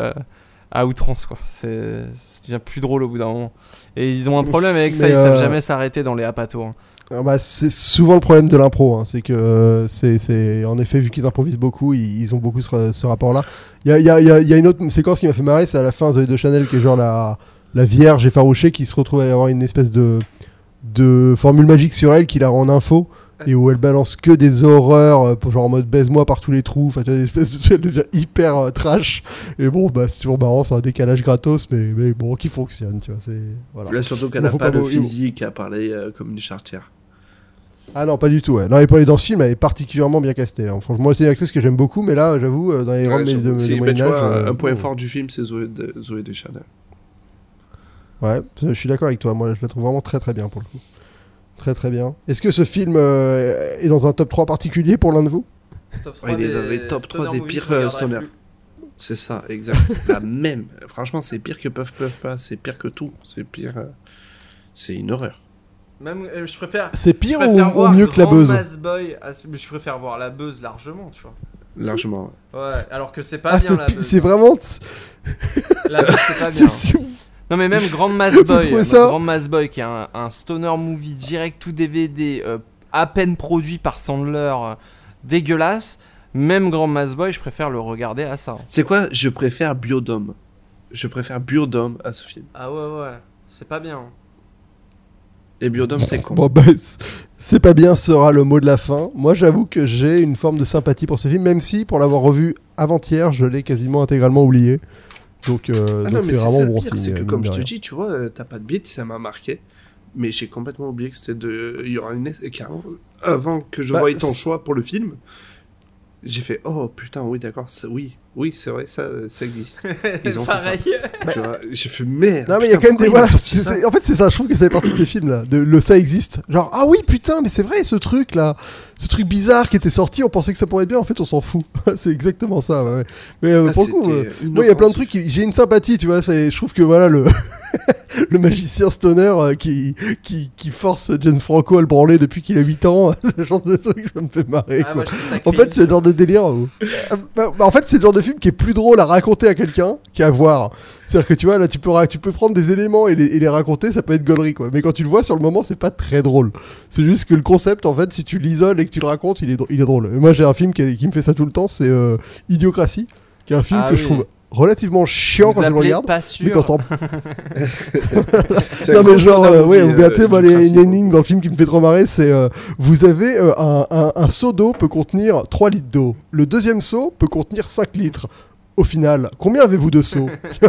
S4: à outrance, quoi. C'est, ça devient plus drôle au bout d'un moment. Et ils ont un problème avec ça, ils savent jamais s'arrêter dans les apatos. hein.
S2: Ah bah, c'est souvent le problème de l'impro, hein, c'est que euh, c'est, en effet vu qu'ils improvisent beaucoup, ils, ont beaucoup ce, rapport-là. Il y a, y a- y y a une autre séquence qui m'a fait marrer, c'est à la fin de Chanel qui est genre la, la vierge effarouchée qui se retrouve à avoir une espèce de, de formule magique sur elle qui la rend en info et où elle balance que des horreurs, euh, genre en mode baise-moi par tous les trous, enfin tu vois, espèce de, elle devient hyper euh, trash. Et bon, bah c'est toujours marrant, c'est un décalage gratos, mais, mais bon, qui fonctionne, tu vois, c'est. Voilà.
S3: Là, surtout qu'elle n'a pas,
S2: pas
S3: le physique à parler euh, comme une chartière.
S2: Ah non, pas du tout. Ouais. Non, et pour aller dans ce film, elle est particulièrement bien castée. hein. Franchement, moi, c'est une actrice que j'aime beaucoup, mais là, j'avoue, dans les
S3: Ouais,
S2: rangs de, de, de
S3: si, mais
S2: Moyen
S3: tu
S2: Âge,
S3: vois,
S2: euh,
S3: un point fort du film, c'est Zoé, de, Zoé Deschanel.
S2: Ouais, je suis d'accord avec toi. Moi, je la trouve vraiment très très bien pour le coup. Très très bien. Est-ce que ce film euh, est dans un top 3 particulier pour l'un de vous?
S4: Top
S3: Ouais, il est dans les top 3
S4: stoner
S3: des pires euh, stoners. C'est ça, exact. La même. Franchement, c'est pire que Puff Puff Pas, c'est pire que tout. C'est pire. euh, C'est une horreur.
S4: Même, euh, je préfère.
S2: C'est
S4: je
S2: pire ou,
S4: préfère
S2: ou
S4: voir
S2: mieux que la
S4: Grand
S2: buzz
S4: Mass Boy à ce- mais je préfère voir la buzz largement, tu vois.
S3: Largement. ouais.
S4: Ouais, alors que c'est pas
S2: Ah,
S4: bien
S2: c'est
S4: la
S2: pi-
S4: buzz.
S2: c'est vraiment.
S4: La buzz, c'est pas
S2: c'est
S4: bien. Non, mais même Grand Mass Boy, euh,
S2: ça
S4: Grand Mass Boy qui est un, un stoner movie direct tout DVD, euh, à peine produit par Sandler, euh, dégueulasse. Même Grand Mass Boy, je préfère le regarder à ça. hein.
S3: C'est quoi? Je préfère Biodome. Je préfère Burdom à ce film.
S4: Ah ouais, ouais. C'est pas bien.
S3: Et Burdom, c'est con.
S2: Bon, bah, c'est pas bien sera le mot de la fin. Moi, j'avoue que j'ai une forme de sympathie pour ce film, même si, pour l'avoir revu avant-hier, je l'ai quasiment intégralement oublié. Donc, euh,
S3: Ah
S2: donc c'est vraiment bon signe.
S3: c'est que comme je te dis, tu vois, euh, t'as pas de bite, ça m'a marqué. Mais j'ai complètement oublié que c'était de Uranus et carrément, avant que je
S2: Bah,
S3: voie ton choix pour le film, j'ai fait oh putain, oui, d'accord, oui, oui, c'est vrai, ça, ça existe. Ils ont fait ça.
S4: Pareil.
S3: Tu vois, j'ai fait merde.
S2: Non mais il y a quand même des voilà,
S3: sorti
S2: c'est-
S3: ça
S2: c'est- en fait c'est ça je trouve que ça fait partie de ces films là de le ça existe genre ah oui putain mais c'est vrai ce truc là ce truc bizarre qui était sorti on pensait que ça pourrait être bien en fait on s'en fout c'est exactement ça ouais, mais euh,
S3: Ah,
S2: pour le coup euh, moi il y a plein de trucs qui- j'ai une sympathie tu vois c'est- je trouve que voilà le le magicien stoner euh, qui, qui qui force James Franco à le branler depuis qu'il a 8 ans ce genre de truc ça me fait marrer
S4: Ah,
S2: quoi. En fait, c'est le genre de délire. où- Ah, bah, bah, en fait, c'est le genre de film qui est plus drôle à raconter à quelqu'un qu'à voir. C'est-à-dire que tu vois, là, tu peux, tu peux prendre des éléments et les, et les raconter, ça peut être gaulerie, quoi. Mais quand tu le vois sur le moment, c'est pas très drôle. C'est juste que le concept, en fait, si tu l'isoles et que tu le racontes, il est, dr- il est drôle. Et moi, j'ai un film qui, qui me fait ça tout le temps, c'est euh, Idiocratie, qui est un film
S4: Ah
S2: que je trouve relativement chiant
S4: Vous
S2: quand je le regarde.
S4: pas
S2: Mais
S4: sûr.
S2: quand non mais genre euh, ouais ou bien, tu
S3: euh,
S2: moi les
S3: Idiocratie,
S2: une énigme dans le film qui me fait trop marrer c'est euh, vous avez euh, un, un, un seau d'eau peut contenir 3 litres d'eau le deuxième seau peut contenir 5 litres au final combien avez-vous de seaux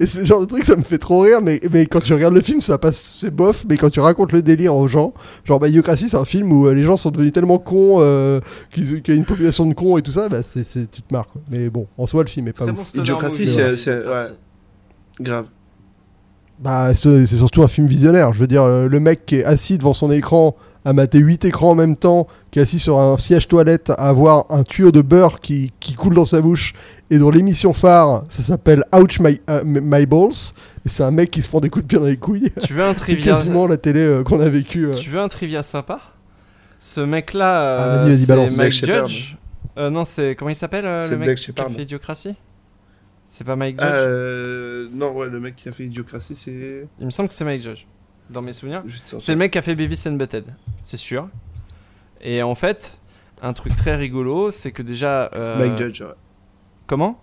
S2: et c'est le genre de truc ça me fait trop rire mais, mais quand tu regardes le film ça passe c'est bof mais quand tu racontes le délire aux gens genre bah Idiocratie c'est un film où euh, les gens sont devenus tellement cons euh, qu'ils- qu'il y a une population de cons et tout ça bah c'est tu te marres quoi. mais bon en soi le film est pas ouf
S4: bon
S3: Idiocratie, c'est-
S4: ouais.
S3: Grave.
S2: Bah, c'est surtout un film visionnaire. Je veux dire, le mec qui est assis devant son écran à mater 8 écrans en même temps, qui est assis sur un siège toilette à avoir un tuyau de beurre qui, qui coule dans sa bouche, et dont l'émission phare, ça s'appelle Ouch My, euh, My Balls, et c'est un mec qui se prend des coups de pied dans les couilles.
S4: Tu veux un
S2: c'est
S4: trivia
S2: quasiment la télé euh, qu'on a vécue. euh.
S4: Tu veux un trivia sympa? Ce mec-là, euh,
S2: Ah, vas-y, vas-y,
S4: c'est
S2: balance.
S4: Mike
S3: Shepard.
S4: Judge? Euh, non, c'est comment il s'appelle euh,
S3: C'est
S4: le mec qui a fait Idiocratie? C'est pas Mike Judge?
S3: Euh, non, ouais, le mec qui a fait Idiocratie, c'est.
S4: Il me semble que c'est Mike Judge, dans mes souvenirs. C'est le mec qui a fait Beavis and Butthead, c'est sûr. Et en fait, un truc très rigolo, c'est que déjà. euh,
S3: Mike Judge, ouais.
S4: Comment?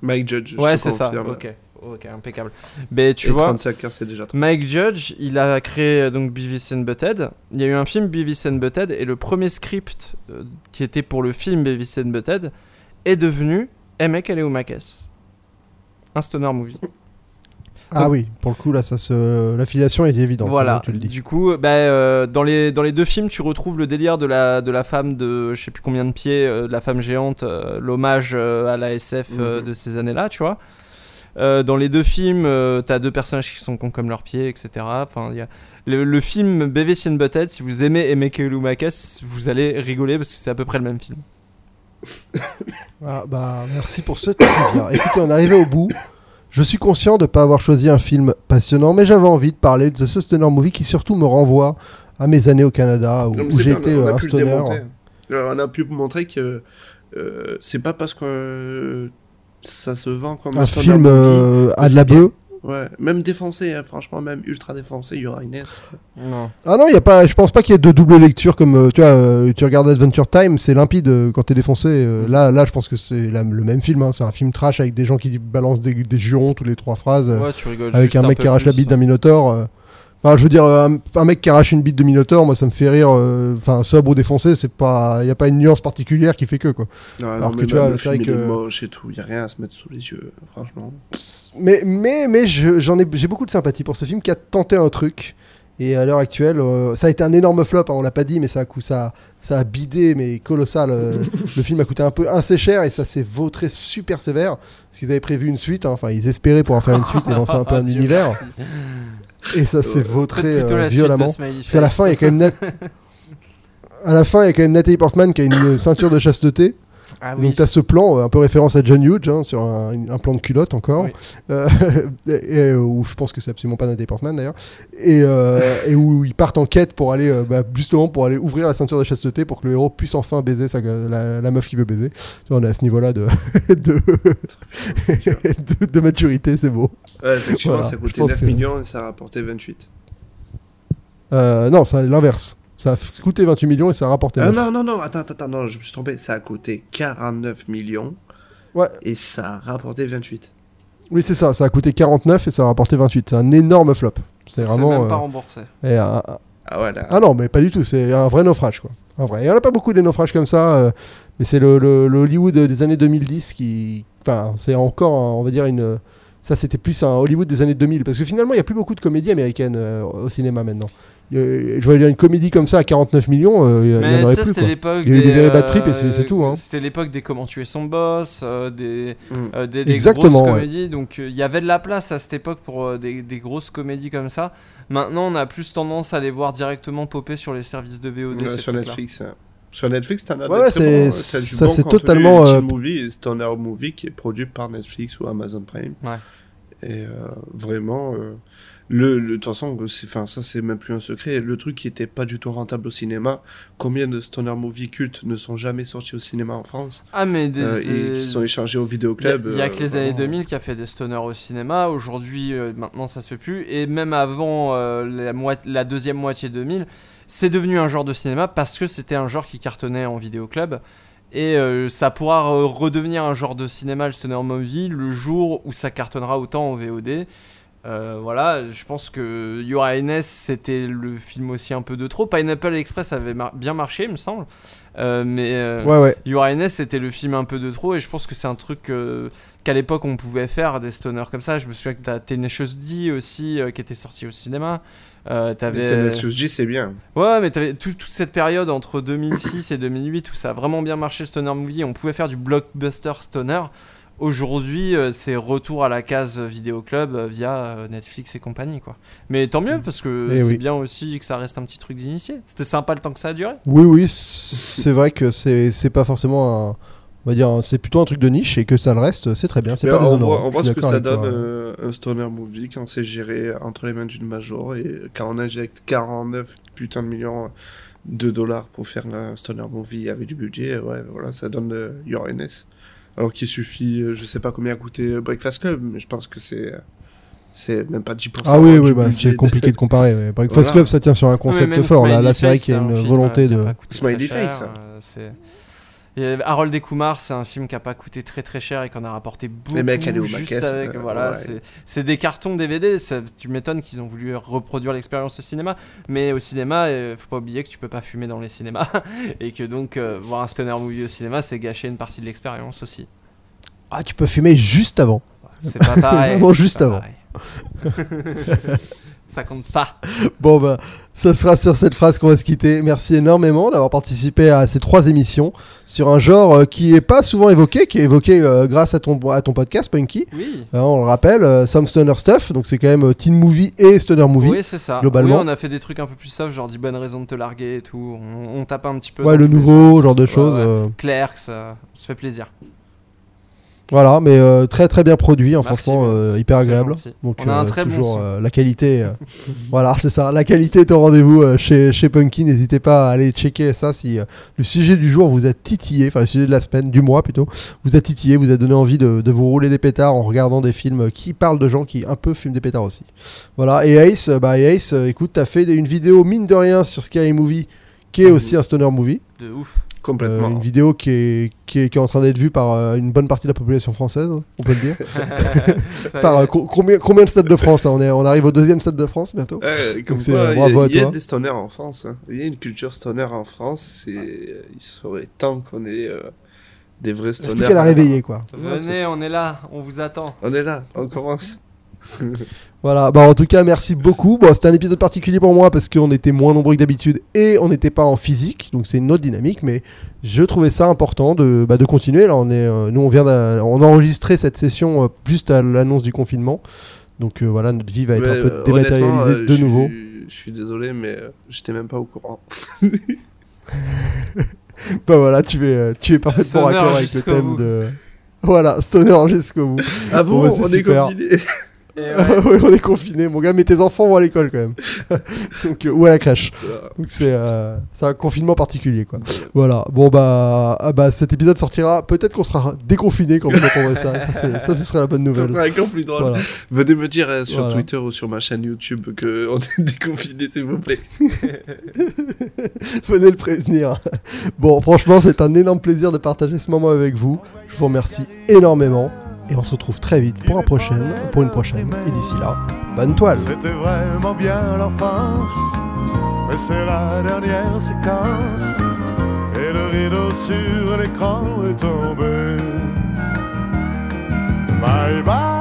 S3: Mike Judge. je
S4: Ouais, c'est ça. Ok, ok, impeccable. Mais tu
S3: Et
S4: vois,
S3: 35 heures, c'est déjà trop.
S4: Mike Judge, il a créé euh, donc Beavis and Butthead. Il y a eu un film Beavis and Butthead et le premier script euh, qui était pour le film Beavis and Butthead est devenu Hey mec, elle est où ma caisse? Un stoner movie.
S2: Ah oui, pour le coup, là, ça se... l'affiliation est évidente.
S4: voilà.
S2: comme tu le dis.
S4: Du coup, bah, euh, dans, les, dans les deux films, tu retrouves le délire de la, de la femme de je sais plus combien de pieds, euh, de la femme géante, euh, l'hommage euh, à la SF euh,
S3: Mhm.
S4: de ces années-là, tu vois. Euh, dans les deux films, euh, t'as deux personnages qui sont cons comme leurs pieds, etc. Enfin, y a... le, le film Beavis and Butthead, si vous aimez Emeka Lumakas, vous allez rigoler parce que c'est à peu près le même film.
S2: Ah, bah, merci pour ce trivia. Écoutez, on est arrivé au bout. Je suis conscient de ne pas avoir choisi un film passionnant, mais j'avais envie de parler de ce stoner movie qui surtout me renvoie à mes années au Canada où, où
S3: a
S2: euh, un stoner.
S3: Euh, on a pu montrer que euh, c'est pas parce que euh, ça se vend comme
S2: Un
S3: stoner
S2: film
S3: movie
S2: euh, à de la bœuf.
S3: Ouais, même défoncé, hein, franchement, même ultra défoncé, il y aura Inès.
S4: Non.
S2: Ah non, y a pas, je pense pas qu'il y ait de double lecture comme euh, tu vois, euh, tu regardes Adventure Time, c'est limpide euh, quand t'es défoncé. euh, là, là, je pense que c'est le même film. hein, c'est un film trash avec des gens qui balancent des, des jurons tous les trois phrases,
S4: Ouais, tu rigoles.
S2: avec
S4: juste
S2: un mec
S4: peu
S2: qui arrache la bite d'un minotaure. Euh. Enfin, je veux dire, euh, un, un mec qui arrache une bite de minotaure, moi, ça me fait rire. euh, Enfin, sobre ou défoncé, c'est pas, y a pas une nuance particulière qui fait que quoi. Alors
S3: non,
S2: que tu vois, c'est vrai
S3: il
S2: que-
S3: moche et tout, il y a rien à se mettre sous les yeux, franchement.
S2: Mais, mais, mais je- j'en ai, j'ai beaucoup de sympathie pour ce film qui a tenté un truc. Et à l'heure actuelle, euh, ça a été un énorme flop, hein, on l'a pas dit, mais ça a, ça, ça a bidé, mais colossal. euh, le film a coûté un peu assez cher et ça s'est vautré super sévère. Parce qu'ils avaient prévu une suite, hein, enfin ils espéraient pouvoir faire une suite et lancer un peu un
S4: Dieu
S2: univers.
S4: merci.
S2: Et ça s'est vautré euh,
S4: de
S2: violemment. Parce qu'à la
S4: Face.
S2: fin, il y a quand même Nat- À la fin, il y a quand même Natalie Portman qui a une ceinture de chasteté.
S4: Ah
S2: Donc tu as ce plan, euh, un peu référence à John Hughes, hein, sur un, un plan de culotte encore,
S4: Oui.
S2: euh, et, et, où je pense que c'est absolument pas Nathalie Portman d'ailleurs, et, euh, et où ils partent en quête pour aller, euh, bah, justement pour aller ouvrir la ceinture de chasteté pour que le héros puisse enfin baiser sa, la, la meuf qu'il veut baiser. On est à ce niveau-là de, de, de, de maturité, c'est beau.
S3: Ouais, effectivement,
S2: Voilà,
S3: ça coûtait
S2: pense
S3: 9
S2: que-
S3: millions et ça a rapporté 28.
S2: Euh, non, c'est l'inverse. Ça a coûté 28 millions et ça a rapporté 9.
S3: non, non, non, attends, attends, non, je me suis trompé, ça a coûté 49 millions
S2: Ouais.
S3: Et ça a rapporté 28.
S2: Oui, c'est ça. Ça a coûté 49 et ça a rapporté 28. C'est un énorme flop. C'est
S4: C'est
S2: vraiment.
S4: même pas
S2: euh,
S4: remboursé.
S2: et un-
S3: Ah voilà.
S2: Ah non, mais pas du tout. C'est un vrai naufrage, quoi. Un vrai. Il y en a pas beaucoup des naufrages comme ça, euh, mais c'est le, le- le Hollywood des années 2010 qui. Enfin, c'est encore, on va dire, une. Ça, c'était plus un Hollywood des années 2000. Parce que finalement, il n'y a plus beaucoup de comédies américaines euh, au cinéma maintenant. Je vois une comédie comme ça à 49 millions, euh, il y- en aurait plus.
S4: c'était
S2: quoi.
S4: l'époque
S2: Il y a eu
S4: des.
S2: des Very Bad Trip et c'est- c'est tout, hein.
S4: C'était l'époque des Comment tuer son boss, euh, des,
S3: Mm.
S4: euh, des, des
S2: Exactement,
S4: grosses
S2: ouais.
S4: comédies. Donc euh, il y avait de la place à cette époque pour euh, des, des grosses comédies comme ça. Maintenant, on a plus tendance à les voir directement popper sur les services de VOD.
S3: Ouais, sur. Netflix. hein. Sur Netflix, t'en as
S2: Ouais,
S3: des
S2: ouais,
S3: très
S2: c'est-
S3: bons,
S2: ça, c'est totalement, euh,
S3: Movie et Stoner Movie qui est produit par Netflix ou Amazon Prime.
S4: Ouais.
S3: Et euh, vraiment, euh, le, de toute façon, enfin, ça c'est même plus un secret. Le truc qui était pas du tout rentable au cinéma, combien de Stoner Movie cultes ne sont jamais sortis au cinéma en France
S4: Ah, mais des.
S3: euh, et
S4: des-
S3: qui sont échangés au vidéoclub
S4: il y a
S3: euh,
S4: que les années
S3: vraiment.
S4: 2000 qui a fait des stoners au cinéma. Aujourd'hui, euh, maintenant, ça se fait plus. Et même avant euh, la, deuxième moitié 2000, c'est devenu un genre de cinéma parce que c'était un genre qui cartonnait en vidéoclub. Et euh, ça pourra re- redevenir un genre de cinéma, le stoner movie, le jour où ça cartonnera autant en VOD. Euh, voilà, je pense que Yura Ines, c'était le film aussi un peu de trop. Pineapple Express avait mar- bien marché, il me semble. Euh, mais euh,
S2: Ouais, ouais.
S4: Your Highness, c'était le film un peu de trop et je pense que c'est un truc euh, qu'à l'époque on pouvait faire des stoners comme ça. Je me souviens que t'as Tenacious D aussi euh, qui était sorti au cinéma. Euh,
S3: Tenacious D, c'est bien.
S4: ouais mais t'avais tout- toute cette période entre 2006 et 2008 où ça a vraiment bien marché le stoner movie. On pouvait faire du blockbuster stoner. Aujourd'hui, euh, c'est retour à la case vidéoclub euh, via euh, Netflix et compagnie quoi. Mais tant mieux parce que
S2: Eh
S4: c'est
S2: oui.
S4: bien aussi que ça reste un petit truc d'initié. C'était sympa le temps que ça a duré.
S2: Oui, oui, c'est vrai que c'est c'est pas forcément un. On va dire, c'est plutôt un truc de niche et que ça le reste, c'est très bien. C'est
S3: Mais
S2: pas
S3: on voit, on voit
S2: Je
S3: ce que ça donne euh, un stoner movie quand c'est géré entre les mains d'une major et quand on injecte 49 putain de millions de dollars pour faire un stoner movie avec du budget, ouais, voilà, ça donne euh, Your. Alors qu'il suffit, euh, je sais pas combien a coûté Breakfast Club, mais je pense que c'est euh, c'est même pas 10%
S2: Ah oui, oui, bah, c'est compliqué de comparer. mais Breakfast
S3: Voilà.
S2: Club, ça tient sur un
S4: Ouais,
S2: concept fort. Là,
S4: Smiley
S2: là c'est vrai qu'il y a une volonté
S4: euh,
S2: de.
S3: Smiley Face.
S4: Euh, Et Harold et Kumar, c'est un film qui a pas coûté très très cher et qu'on a rapporté beaucoup.
S3: Les mecs, allez au
S4: juste
S3: Maquès,
S4: avec,
S3: euh,
S4: voilà,
S3: ouais.
S4: c'est- c'est des cartons DVD. ça- tu m'étonnes qu'ils ont voulu reproduire l'expérience au cinéma, mais au cinéma, euh, faut pas oublier que tu peux pas fumer dans les cinémas et que donc euh, voir un stoner movie au cinéma, c'est gâcher une partie de l'expérience aussi.
S2: Ah, tu peux fumer juste avant.
S4: C'est pas pareil.
S2: Vraiment
S4: c'est
S2: juste
S4: pas
S2: avant.
S4: ça compte pas.
S2: Bon, bah, ça sera sur cette phrase qu'on va se quitter. Merci énormément d'avoir participé à ces trois émissions sur un genre euh, qui est pas souvent évoqué, qui est évoqué euh, grâce à ton, à ton podcast, Punky.
S4: Oui.
S2: Hein, on le rappelle, euh, Some Stoner Stuff, donc c'est quand même euh, teen movie et stoner movie.
S4: Oui, c'est ça.
S2: globalement.
S4: Oui, on a fait des trucs un peu plus soft, genre 10 bonnes raisons de te larguer et tout. On, on tape un petit peu.
S2: ouais, le nouveau, genre de
S4: Ouais,
S2: choses.
S4: ouais.
S2: euh,
S4: Clerks, euh, se fait plaisir.
S2: Voilà, mais euh, très très bien produit, hein,
S4: Merci,
S2: franchement, euh, hyper agréable. Donc
S4: On a un très bon
S2: toujours la qualité. euh, voilà, c'est ça. La qualité est au rendez-vous euh, chez, chez Punky. N'hésitez pas à aller checker ça si le sujet du jour vous a titillé, enfin le sujet de la semaine, du mois plutôt, vous a titillé, vous a donné envie de, de vous rouler des pétards en regardant des films qui parlent de gens qui un peu fument des pétards aussi. Voilà, et Ace, bah Ace, écoute, t'as fait une vidéo mine de rien sur Scary Movie qui est
S3: Mhm.
S2: aussi un stoner movie.
S4: De ouf.
S3: Complètement.
S2: Euh, une vidéo qui est, qui, est, qui est en train d'être vue par euh, une bonne partie de la population française, on peut le dire. Par euh, co- combien, combin de stades de France là? On, est, on arrive au deuxième stade de France bientôt
S3: comme quoi, il y
S2: bravo
S3: a,
S2: à
S3: il y a des stoners en France. hein. Il y a une culture stoner en France. Euh, il serait temps qu'on ait euh, des vrais
S2: C'est
S3: stoners.
S2: plus qu'à la réveiller quoi?
S4: Venez, on est là, on vous attend.
S3: On est là, on commence.
S2: Voilà, bah en tout cas merci beaucoup. Bon, c'était un épisode particulier pour moi parce qu'on était moins nombreux que d'habitude et on n'était pas en physique, donc c'est une autre dynamique. Mais je trouvais ça important de, bah, de continuer. Là, on est, euh, nous on vient, d'a- on a enregistré cette session euh, juste à l'annonce du confinement, donc euh, voilà notre vie va être
S3: Mais,
S2: un peu dématérialisée
S3: euh,
S2: de nouveau.
S3: Je suis désolé, mais euh, j'étais même pas au courant.
S2: Bah voilà, tu es, tu es parfaitement raccord avec le thème
S4: bout.
S2: de. Voilà, stoner jusqu'au bout.
S3: Ah bon,
S2: Bon, bah,
S3: on est confinés
S2: ouais. On est confiné, mon gars, mais tes enfants vont à l'école quand même. Donc, euh, ou à la crèche. Donc c'est euh, c'est un confinement particulier quoi. Voilà. Bon bah, ah, bah cet épisode sortira. Peut-être qu'on sera déconfiné quand vous entendrez ça. Ça, c'est- ça, ce serait la bonne
S3: Ça
S2: nouvelle.
S3: serait encore plus drôle.
S2: Voilà.
S3: Venez me dire euh, sur
S2: Voilà.
S3: Twitter ou sur ma chaîne YouTube que on est déconfiné, s'il vous plaît.
S2: Venez le prévenir. Bon, franchement, c'est un énorme plaisir de partager ce moment avec vous. Je vous remercie énormément et on se retrouve très vite pour un prochain, pour une prochaine. Et d'ici là, bonne toile.
S1: C'était vraiment bien l'enfance, mais c'est la dernière séquence. Et le rideau sur l'écran est tombé. Bye bye.